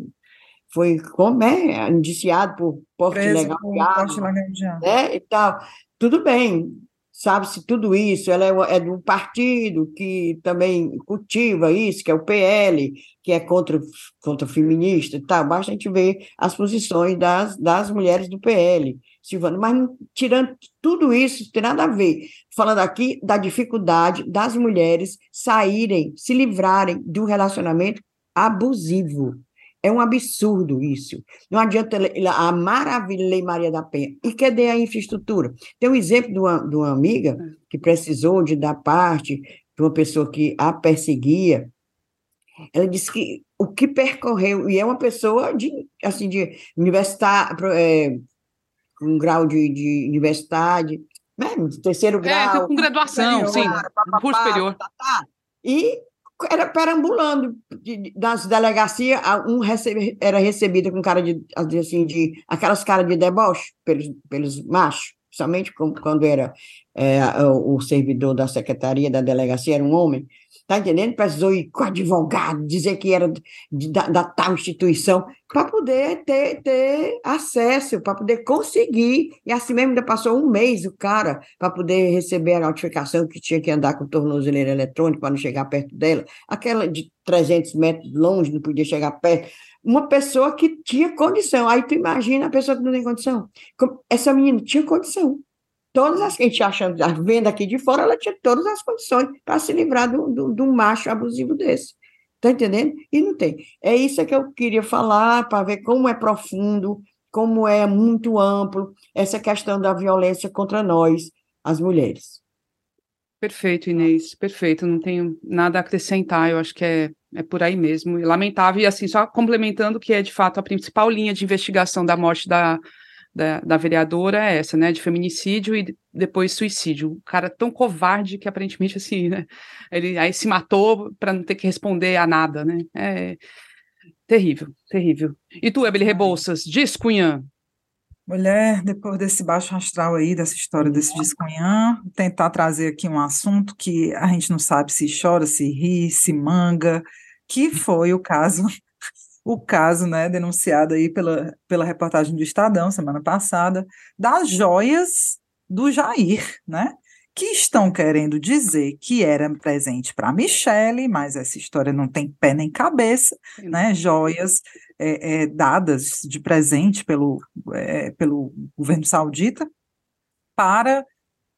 foi como é indiciado por porte legal de arma, né, e tal. Tudo bem, sabe-se tudo isso, ela é, é do partido que também cultiva isso, que é o PL, que é contra, contra feminista e tal, basta a gente ver as posições das, das mulheres do PL, Silvana, mas tirando tudo isso, não tem nada a ver, falando aqui da dificuldade das mulheres saírem, se livrarem do relacionamento abusivo, é um absurdo isso. Não adianta a maravilha Lei Maria da Penha. E cadê a infraestrutura? Tem um exemplo de uma, de uma amiga é. que precisou de dar parte de uma pessoa que a perseguia. Ela disse que o que percorreu, e é uma pessoa de, assim, de universidade, é, com um grau de, de universidade, né, terceiro grau. É, com graduação, superior, sim, curso superior. Tá, tá. E era perambulando das delegacias, um recebe, era recebido com cara de, assim, de aquelas caras de deboche pelos, pelos machos, principalmente quando era é, o servidor da secretaria da delegacia, era um homem, Tá entendendo? Precisou ir com advogado, dizer que era de, da, da, tal instituição, para poder ter, ter acesso, para poder conseguir. E assim mesmo ainda passou um mês o cara para poder receber a notificação que tinha que andar com tornozeleira eletrônica para não chegar perto dela. Aquela de 300 metros longe, não podia chegar perto. Uma pessoa que tinha condição. Aí tu imagina a pessoa que não tem condição. Essa menina tinha condição todas as que a gente acha, vendo aqui de fora, ela tinha todas as condições para se livrar de um macho abusivo desse. Está entendendo? E não tem. É isso que eu queria falar, para ver como é profundo, como é muito amplo essa questão da violência contra nós, as mulheres. Perfeito, Inês, perfeito. Não tenho nada a acrescentar, eu acho que é, é por aí mesmo. E lamentável, e assim, só complementando que é de fato a principal linha de investigação da morte da da, da vereadora é essa, né, de feminicídio e depois suicídio. Um cara tão covarde que aparentemente assim, né, ele aí se matou para não ter que responder a nada, né? É terrível, terrível. E tu, Ebele Rebouças, diz Cunhã. Mulher, depois desse baixo astral aí, dessa história desse Discunhã, tentar trazer aqui um assunto que a gente não sabe se chora, se ri, se manga, que foi o caso o caso, né, denunciado aí pela, pela reportagem do Estadão semana passada, das joias do Jair, né? Que estão querendo dizer que era presente para Michele, mas essa história não tem pé nem cabeça, né? Joias é, é, dadas de presente pelo, é, pelo governo saudita para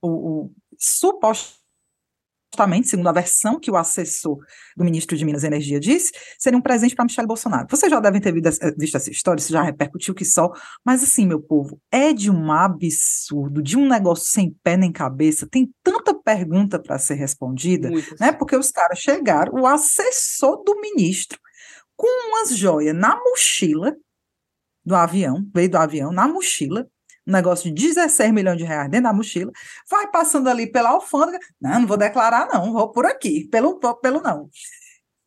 o, o suposto supostamente, segundo a versão que o assessor do ministro de Minas e Energia disse, seria um presente para Michele Bolsonaro. Vocês já devem ter visto essa história, isso já repercutiu que só, mas assim, meu povo, é de um absurdo, de um negócio sem pé nem cabeça, tem tanta pergunta para ser respondida, né? Porque os caras chegaram, o assessor do ministro, com umas joias na mochila do avião, veio do avião, na mochila, negócio de 16 milhões de reais dentro da mochila, vai passando ali pela alfândega, não, não vou declarar não, vou por aqui, pelo, pelo não.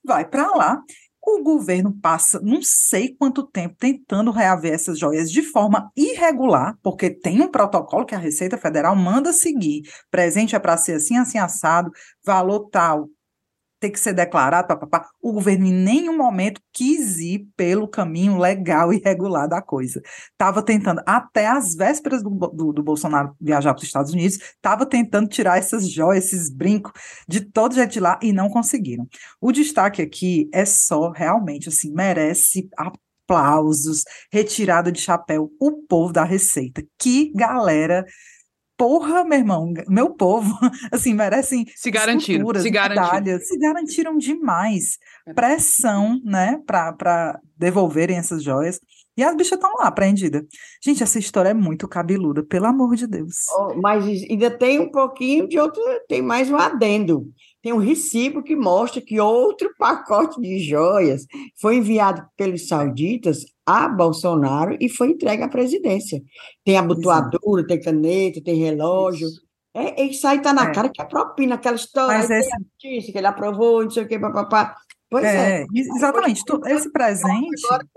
Vai para lá, o governo passa não sei quanto tempo tentando reaver essas joias de forma irregular, porque tem um protocolo que a Receita Federal manda seguir. Presente é para ser assim, assim, assado, valor tal, ter que ser declarado, papapá. O governo em nenhum momento quis ir pelo caminho legal e regular da coisa. Estava tentando, até as vésperas do, do, do Bolsonaro viajar para os Estados Unidos, estava tentando tirar essas joias, esses brincos de todo jeito de lá e não conseguiram. O destaque aqui é só, realmente, assim, merece aplausos, retirada de chapéu, o povo da Receita. Que galera porra, meu irmão, meu povo, assim, merecem se garantiram, se garantiram. se garantiram demais. Pressão, né, para devolverem essas joias. E as bichas estão lá, preendidas. Gente, essa história é muito cabeluda, pelo amor de Deus. Oh, mas ainda tem um pouquinho de outro, tem mais um adendo. Tem um recibo que mostra que outro pacote de joias foi enviado pelos sauditas a Bolsonaro e foi entregue à presidência. Tem abotoadura, tem caneta, tem relógio. É, isso aí está na é. cara que é propina, aquela história, Mas esse... que ele aprovou, não sei o que, papapá. Pois é, é. exatamente. Esse presente. Agora,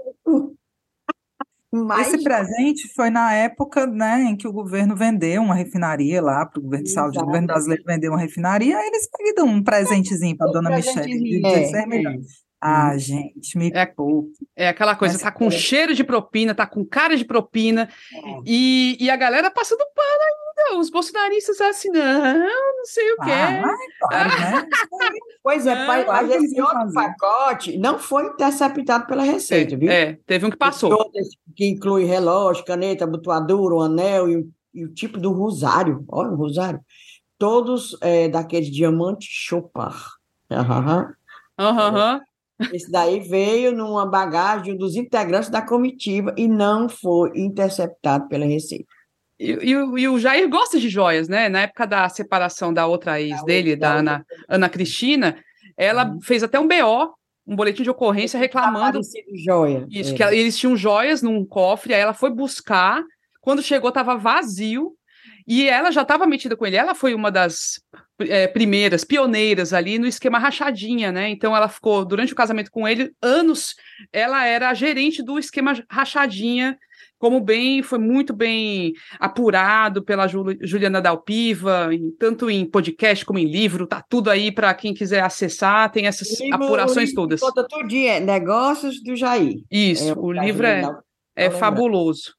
mas... Esse presente foi na época né, em que o governo vendeu uma refinaria lá para o governo de saúde, o governo brasileiro vendeu uma refinaria, aí eles dão um presentezinho para a dona Michelle de 16 é, milhões. Ah, hum. gente, me é, É aquela coisa, tá com cheiro de propina, tá com cara de propina, é. e, e a galera passando pano ainda, os bolsonaristas assim, não, não sei o quê. Ah, claro, né? pois é, ah, mas esse outro pacote não foi interceptado pela Receita, é, viu? É, teve um que passou. Que inclui relógio, caneta, abotoadura, o anel e o, e o tipo do rosário, olha o rosário, todos é, daqueles diamantes Chopard. Aham. Aham. Esse daí veio numa bagagem dos integrantes da comitiva e não foi interceptado pela Receita. E, e, e, o Jair gosta de joias, né? Na época da separação da outra ex dele, da, Ana, Ana Cristina, ela uhum. fez até um BO, um boletim de ocorrência reclamando. Joia. Isso, é. que eles tinham joias num cofre, aí ela foi buscar. Quando chegou, estava vazio. E ela já estava metida com ele. Ela foi uma das é, primeiras, pioneiras ali no esquema rachadinha, né? Então ela ficou, durante o casamento com ele, anos, ela era a gerente do esquema rachadinha, como bem, foi muito bem apurado pela Juliana Dalpiva, em, tanto em podcast como em livro, tá tudo aí para quem quiser acessar, tem essas livro, apurações todas. Conta tudo dia, Negócios do Jair. Isso, é, o livro é, é fabuloso.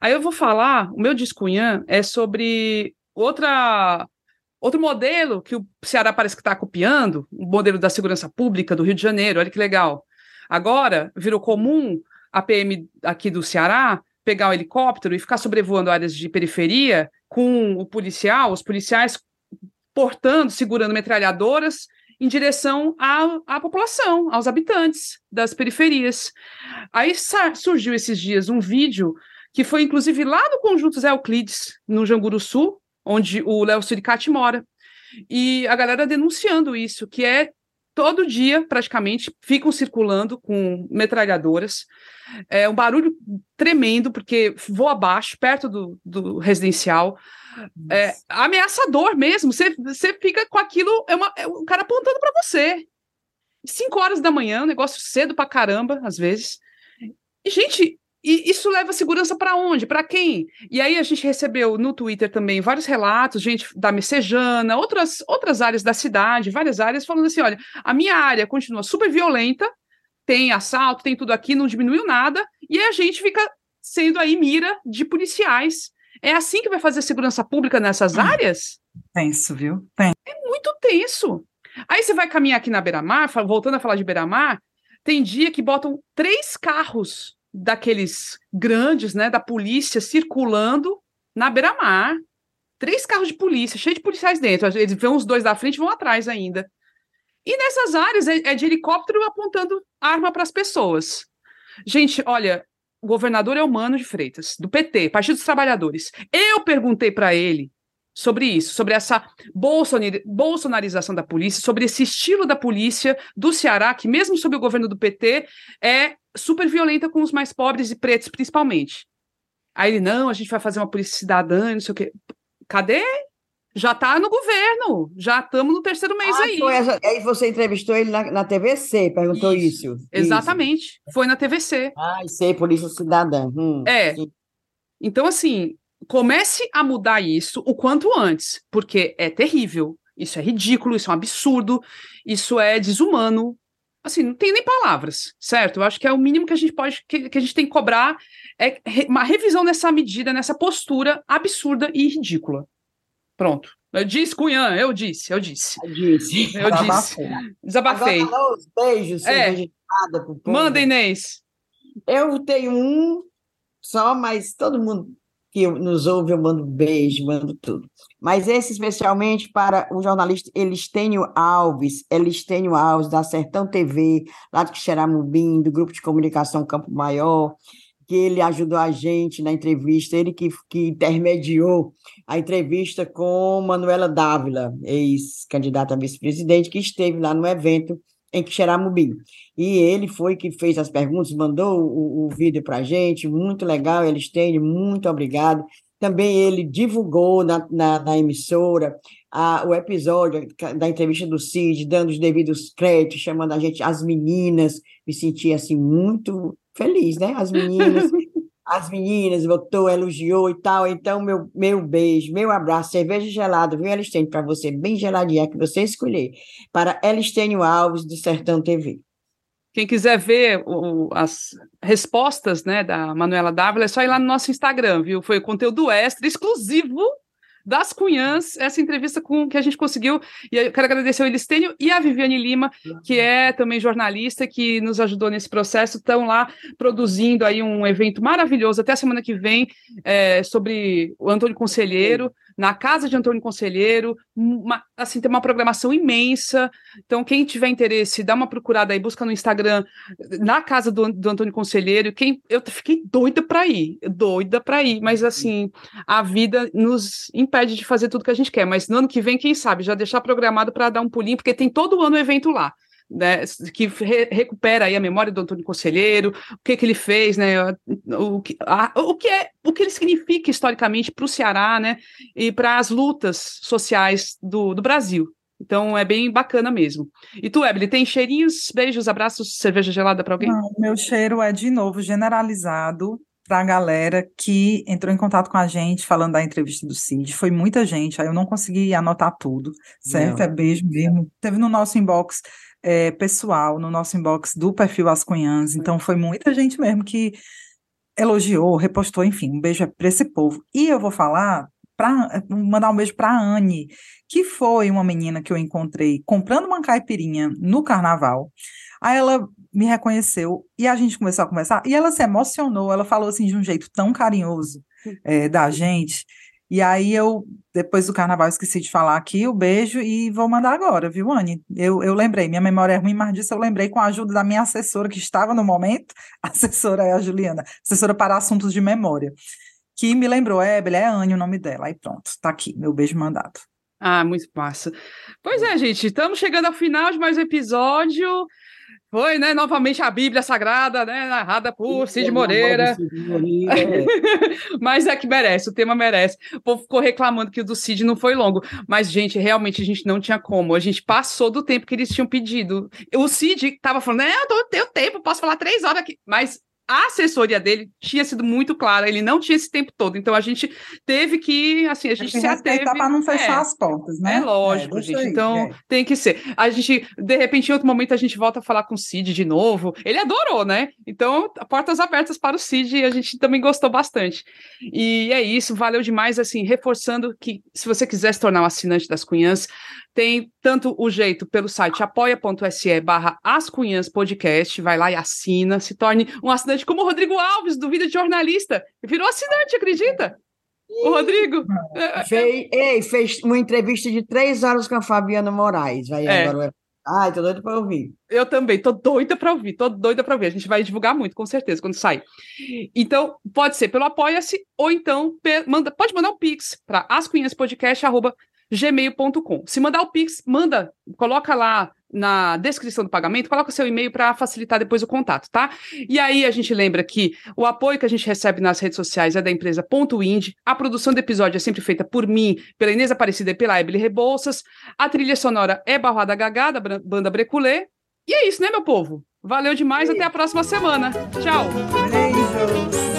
Aí eu vou falar, o meu discunhã é sobre outra outro modelo que o Ceará parece que está copiando, o modelo da segurança pública do Rio de Janeiro, olha que legal. Agora virou comum a PM aqui do Ceará pegar o um helicóptero e ficar sobrevoando áreas de periferia com o policial, os policiais portando, segurando metralhadoras em direção à, à população, aos habitantes das periferias. Aí surgiu esses dias um vídeo que foi inclusive lá no Conjunto Zé Euclides, no Janguru Sul, onde o Léo Suricati mora. E a galera denunciando isso, que é todo dia, praticamente, ficam circulando com metralhadoras. É um barulho tremendo, porque voa abaixo, perto do, do residencial. É ameaçador mesmo. Você, você fica com aquilo, é, uma, é um cara apontando para você. Cinco horas da manhã, um negócio cedo pra caramba, às vezes. E, gente, e isso leva segurança para onde? Para quem? E aí a gente recebeu no Twitter também vários relatos, gente da Messejana, outras, outras áreas da cidade, várias áreas, falando assim: olha, a minha área continua super violenta, tem assalto, tem tudo aqui, não diminuiu nada, e a gente fica sendo aí mira de policiais. É assim que vai fazer segurança pública nessas hum. áreas? Tenso, viu? Tem. É muito tenso. Aí você vai caminhar aqui na Beira-Mar, voltando a falar de Beira-Mar, tem dia que botam três carros daqueles grandes, né, da polícia circulando na beira-mar. Três carros de polícia, cheio de policiais dentro. Eles vão os dois da frente e vão atrás ainda. E nessas áreas é, é de helicóptero apontando arma para as pessoas. Gente, olha, o governador é humano de Freitas, do PT, Partido dos Trabalhadores. Eu perguntei para ele sobre isso, sobre essa bolsonarização da polícia, sobre esse estilo da polícia do Ceará, que mesmo sob o governo do PT é super violenta com os mais pobres e pretos, principalmente. Aí ele, não, a gente vai fazer uma polícia cidadã, não sei o quê. Cadê? Já está no governo, já estamos no terceiro mês ah, aí. Foi essa, aí você entrevistou ele na, na TVC, perguntou isso. isso. Exatamente, isso. foi na TVC. Ah, sei, Polícia Cidadã. Hum, é. Sim. Então, assim, comece a mudar isso o quanto antes, porque é terrível, isso é ridículo, isso é um absurdo, isso é desumano, assim, não tem nem palavras, certo? Eu acho que é o mínimo que a gente pode, que, que a gente tem que cobrar é uma revisão nessa medida, nessa postura absurda e ridícula. Pronto. Eu disse, Cunhã, eu disse, eu disse. Eu disse. Eu disse. Desabafei. Agora, os beijos, é. Manda, Inês. Eu tenho um só, mas todo mundo que nos ouve, eu mando beijo, mando tudo. Mas esse especialmente para o jornalista Elistênio Alves, Elistênio Alves, da Sertão TV, lá de Quixeramobim, do Grupo de Comunicação Campo Maior, que ele ajudou a gente na entrevista, ele que, que intermediou a entrevista com Manuela Dávila, ex-candidata a vice-presidente, que esteve lá no evento em Quixeramobim. E ele foi que fez as perguntas, mandou o, o vídeo para a gente, muito legal, eles têm, muito obrigado. Também ele divulgou na, na, na emissora a, o episódio da entrevista do Cid, dando os devidos créditos, chamando a gente, as meninas, me senti assim muito feliz, né? As meninas, as meninas, votou, elogiou e tal. Então, meu, meu beijo, meu abraço, cerveja gelada, viu, Elistênio, para você, bem geladinha, que você escolher, para Elistênio Alves, do Sertão TV. Quem quiser ver o, as respostas né, da Manuela Dávila, é só ir lá no nosso Instagram, viu? Foi conteúdo extra, exclusivo das Cunhãs, essa entrevista com que a gente conseguiu. E eu quero agradecer ao Elistênio e a Viviane Lima, que é também jornalista, que nos ajudou nesse processo. Estão lá produzindo aí um evento maravilhoso até a semana que vem é, sobre o Antônio Conselheiro na casa de Antônio Conselheiro, uma, assim, tem uma programação imensa. Então, quem tiver interesse, dá uma procurada aí, busca no Instagram, na casa do, do Antônio Conselheiro. Quem, eu fiquei doida para ir, doida para ir, mas assim, a vida nos impede de fazer tudo que a gente quer. Mas no ano que vem, quem sabe, já deixar programado para dar um pulinho, porque tem todo ano evento lá né, que re recupera aí a memória do Antônio Conselheiro, o que, que ele fez, né, o, que, a, o que é, o que ele significa historicamente para o Ceará, né, e para as lutas sociais do, do Brasil. Então é bem bacana mesmo. E tu, Ebele, tem cheirinhos, beijos, abraços, cerveja gelada para alguém? Não, meu cheiro é de novo generalizado para a galera que entrou em contato com a gente falando da entrevista do Cid. Foi muita gente, aí eu não consegui anotar tudo, certo? Não. É beijo mesmo. Teve no nosso inbox é, pessoal no nosso inbox do perfil As Cunhãs. Então foi muita gente mesmo que elogiou, repostou, enfim, um beijo para esse povo. E eu vou falar para mandar um beijo para a Anne, que foi uma menina que eu encontrei comprando uma caipirinha no carnaval. Aí ela me reconheceu e a gente começou a conversar e ela se emocionou. Ela falou assim de um jeito tão carinhoso é, da gente e aí eu, depois do carnaval, esqueci de falar aqui o beijo e vou mandar agora, viu, Anne? Eu, eu lembrei, minha memória é ruim, mas disso eu lembrei com a ajuda da minha assessora que estava no momento, assessora é a Juliana, assessora para assuntos de memória, que me lembrou, é, é Anne o nome dela. Aí pronto, tá aqui, meu beijo mandado. Ah, muito massa. Pois é, gente, estamos chegando ao final de mais um episódio. Foi, né? Novamente a Bíblia Sagrada, né? Narrada por Cid Moreira. Mas é que merece, o tema merece. O povo ficou reclamando que o do Cid não foi longo. Mas, gente, realmente a gente não tinha como. A gente passou do tempo que eles tinham pedido. O Cid tava falando, né? Eu tenho tempo, posso falar três horas aqui. Mas a assessoria dele tinha sido muito clara, ele não tinha esse tempo todo, então a gente teve que, assim, a gente se ateve... para não fechar é, as portas, né? É lógico, é, gente, aí, então é. tem que ser. A gente, de repente, em outro momento, a gente volta a falar com o Cid de novo, ele adorou, né? Então, portas abertas para o Cid, e a gente também gostou bastante. E é isso, valeu demais, assim, reforçando que se você quiser se tornar um assinante das Cunhãs, tem tanto o jeito pelo site apoia.se barra Ascunhãs Podcast, vai lá e assina, se torne um assinante como o Rodrigo Alves, do Vida de Jornalista, virou assinante, acredita? O Rodrigo. É, é, fez, ei, fez uma entrevista de três horas com a Fabiana Moraes. Aí é. agora Ai, tô doida para ouvir. Eu também, tô doida para ouvir, tô doida para ouvir. A gente vai divulgar muito, com certeza, quando sair. Então, pode ser pelo Apoia-se, ou então manda, pode mandar um pix para ascunhaspodcast.com gmail.com. Se mandar o Pix, manda, coloca lá na descrição do pagamento, coloca o seu e-mail para facilitar depois o contato, tá? E aí a gente lembra que o apoio que a gente recebe nas redes sociais é da empresa Ponto Indie, a produção do episódio é sempre feita por mim, pela Inês Aparecida e pela Ebele Rebouças, a trilha sonora é Barroada Gagá, da banda Breculê, e é isso, né, meu povo? Valeu demais, até a próxima semana. Tchau! Beijos!